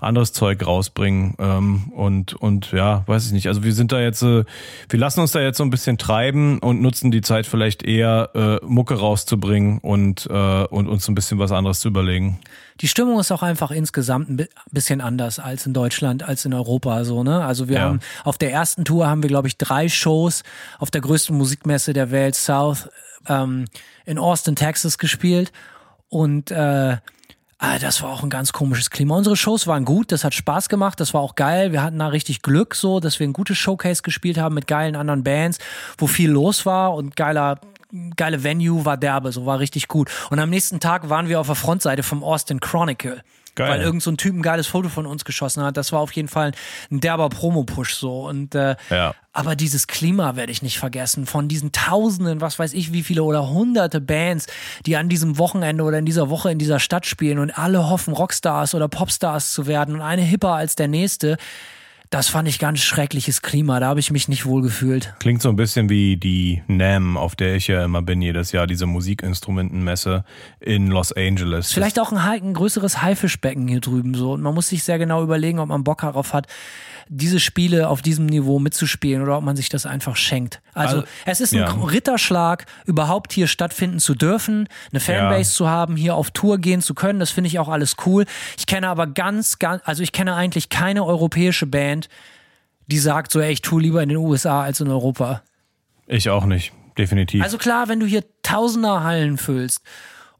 anderes Zeug rausbringen ähm, und und ja, weiß ich nicht. Also wir sind da jetzt, äh, wir lassen uns da jetzt so ein bisschen treiben und nutzen die Zeit vielleicht eher äh, Mucke rauszubringen und äh, und uns ein bisschen was anderes zu überlegen die Stimmung ist auch einfach insgesamt ein bisschen anders als in Deutschland, als in Europa. So, ne? Also wir ja. haben auf der ersten Tour haben wir, glaube ich, drei Shows auf der größten Musikmesse der Welt, South, ähm, in Austin, Texas, gespielt. Und äh, Ah, das war auch ein ganz komisches Klima. Unsere Shows waren gut, das hat Spaß gemacht, das war auch geil. Wir hatten da richtig Glück so, dass wir ein gutes Showcase gespielt haben mit geilen anderen Bands, wo viel los war und geiler geile Venue, war derbe, so war richtig gut. Und am nächsten Tag waren wir auf der Frontseite vom Austin Chronicle. Geil. Weil irgend so ein Typ ein geiles Foto von uns geschossen hat. Das war auf jeden Fall ein derber Promo-Push so. Und äh, ja. aber dieses Klima werde ich nicht vergessen. Von diesen Tausenden, was weiß ich, wie viele oder hunderte Bands, die an diesem Wochenende oder in dieser Woche in dieser Stadt spielen und alle hoffen, Rockstars oder Popstars zu werden und eine hipper als der nächste. Das fand ich ganz schreckliches Klima, da habe ich mich nicht wohl gefühlt. Klingt so ein bisschen wie die NAM, auf der ich ja immer bin jedes Jahr, diese Musikinstrumentenmesse in Los Angeles. Vielleicht auch ein, ein größeres Haifischbecken hier drüben so. Und man muss sich sehr genau überlegen, ob man Bock darauf hat, diese Spiele auf diesem Niveau mitzuspielen oder ob man sich das einfach schenkt. Also, also es ist ein ja. Ritterschlag, überhaupt hier stattfinden zu dürfen, eine Fanbase ja. zu haben, hier auf Tour gehen zu können. Das finde ich auch alles cool. Ich kenne aber ganz, ganz, also ich kenne eigentlich keine europäische Band, die sagt so, ey, ich tue lieber in den USA als in Europa. Ich auch nicht, definitiv. Also klar, wenn du hier Tausender Hallen füllst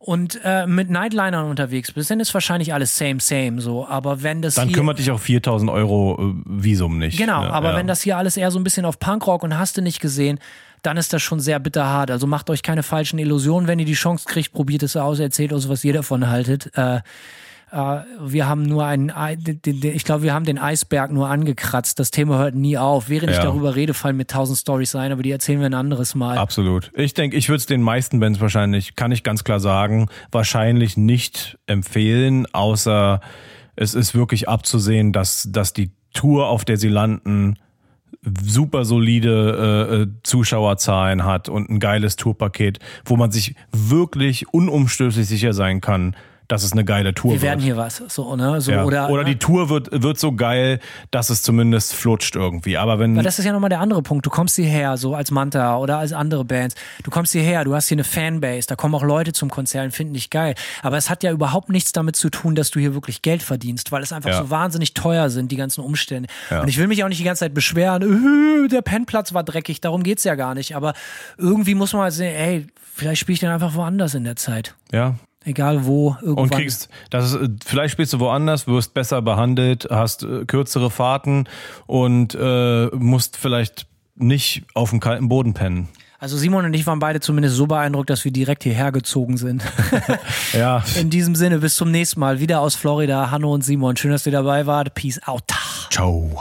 und äh, mit Nightlinern unterwegs bist, dann ist wahrscheinlich alles same, same so. Aber wenn das Dann hier, kümmert dich auch 4000 Euro äh, Visum nicht. Genau, ne? aber ja. wenn das hier alles eher so ein bisschen auf Punkrock und hast du nicht gesehen, dann ist das schon sehr bitterhart. Also macht euch keine falschen Illusionen, wenn ihr die Chance kriegt, probiert es aus, erzählt uns, was ihr davon haltet. Äh, äh, wir haben nur einen, ich glaube, wir haben den Eisberg nur angekratzt. Das Thema hört nie auf. Während ja. ich darüber rede, fallen mir tausend Stories sein, aber die erzählen wir ein anderes Mal. Absolut. Ich denke, ich würde es den meisten Bands wahrscheinlich, kann ich ganz klar sagen, wahrscheinlich nicht empfehlen, außer es ist wirklich abzusehen, dass, dass die Tour, auf der sie landen, super solide äh, äh Zuschauerzahlen hat und ein geiles Tourpaket, wo man sich wirklich unumstößlich sicher sein kann, dass es eine geile Tour wird. Wir werden hier was, so, ne? So, ja. oder, oder die Tour wird, wird so geil, dass es zumindest flutscht irgendwie. Aber wenn. Weil das ist ja nochmal der andere Punkt. Du kommst hierher, so als Manta oder als andere Bands. Du kommst hierher, du hast hier eine Fanbase, da kommen auch Leute zum Konzert und finden dich geil. Aber es hat ja überhaupt nichts damit zu tun, dass du hier wirklich Geld verdienst, weil es einfach ja. so wahnsinnig teuer sind, die ganzen Umstände. Ja. Und ich will mich auch nicht die ganze Zeit beschweren, äh, der Pennplatz war dreckig, darum geht's ja gar nicht. Aber irgendwie muss man halt sehen, ey, vielleicht spiele ich dann einfach woanders in der Zeit. Ja, Egal wo, irgendwann. Und kriegst, das ist, vielleicht spielst du woanders, wirst besser behandelt, hast äh, kürzere Fahrten und äh, musst vielleicht nicht auf dem kalten Boden pennen. Also Simon und ich waren beide zumindest so beeindruckt, dass wir direkt hierher gezogen sind. ja. In diesem Sinne, bis zum nächsten Mal. Wieder aus Florida. Hanno und Simon. Schön, dass ihr dabei wart. Peace out. Ciao.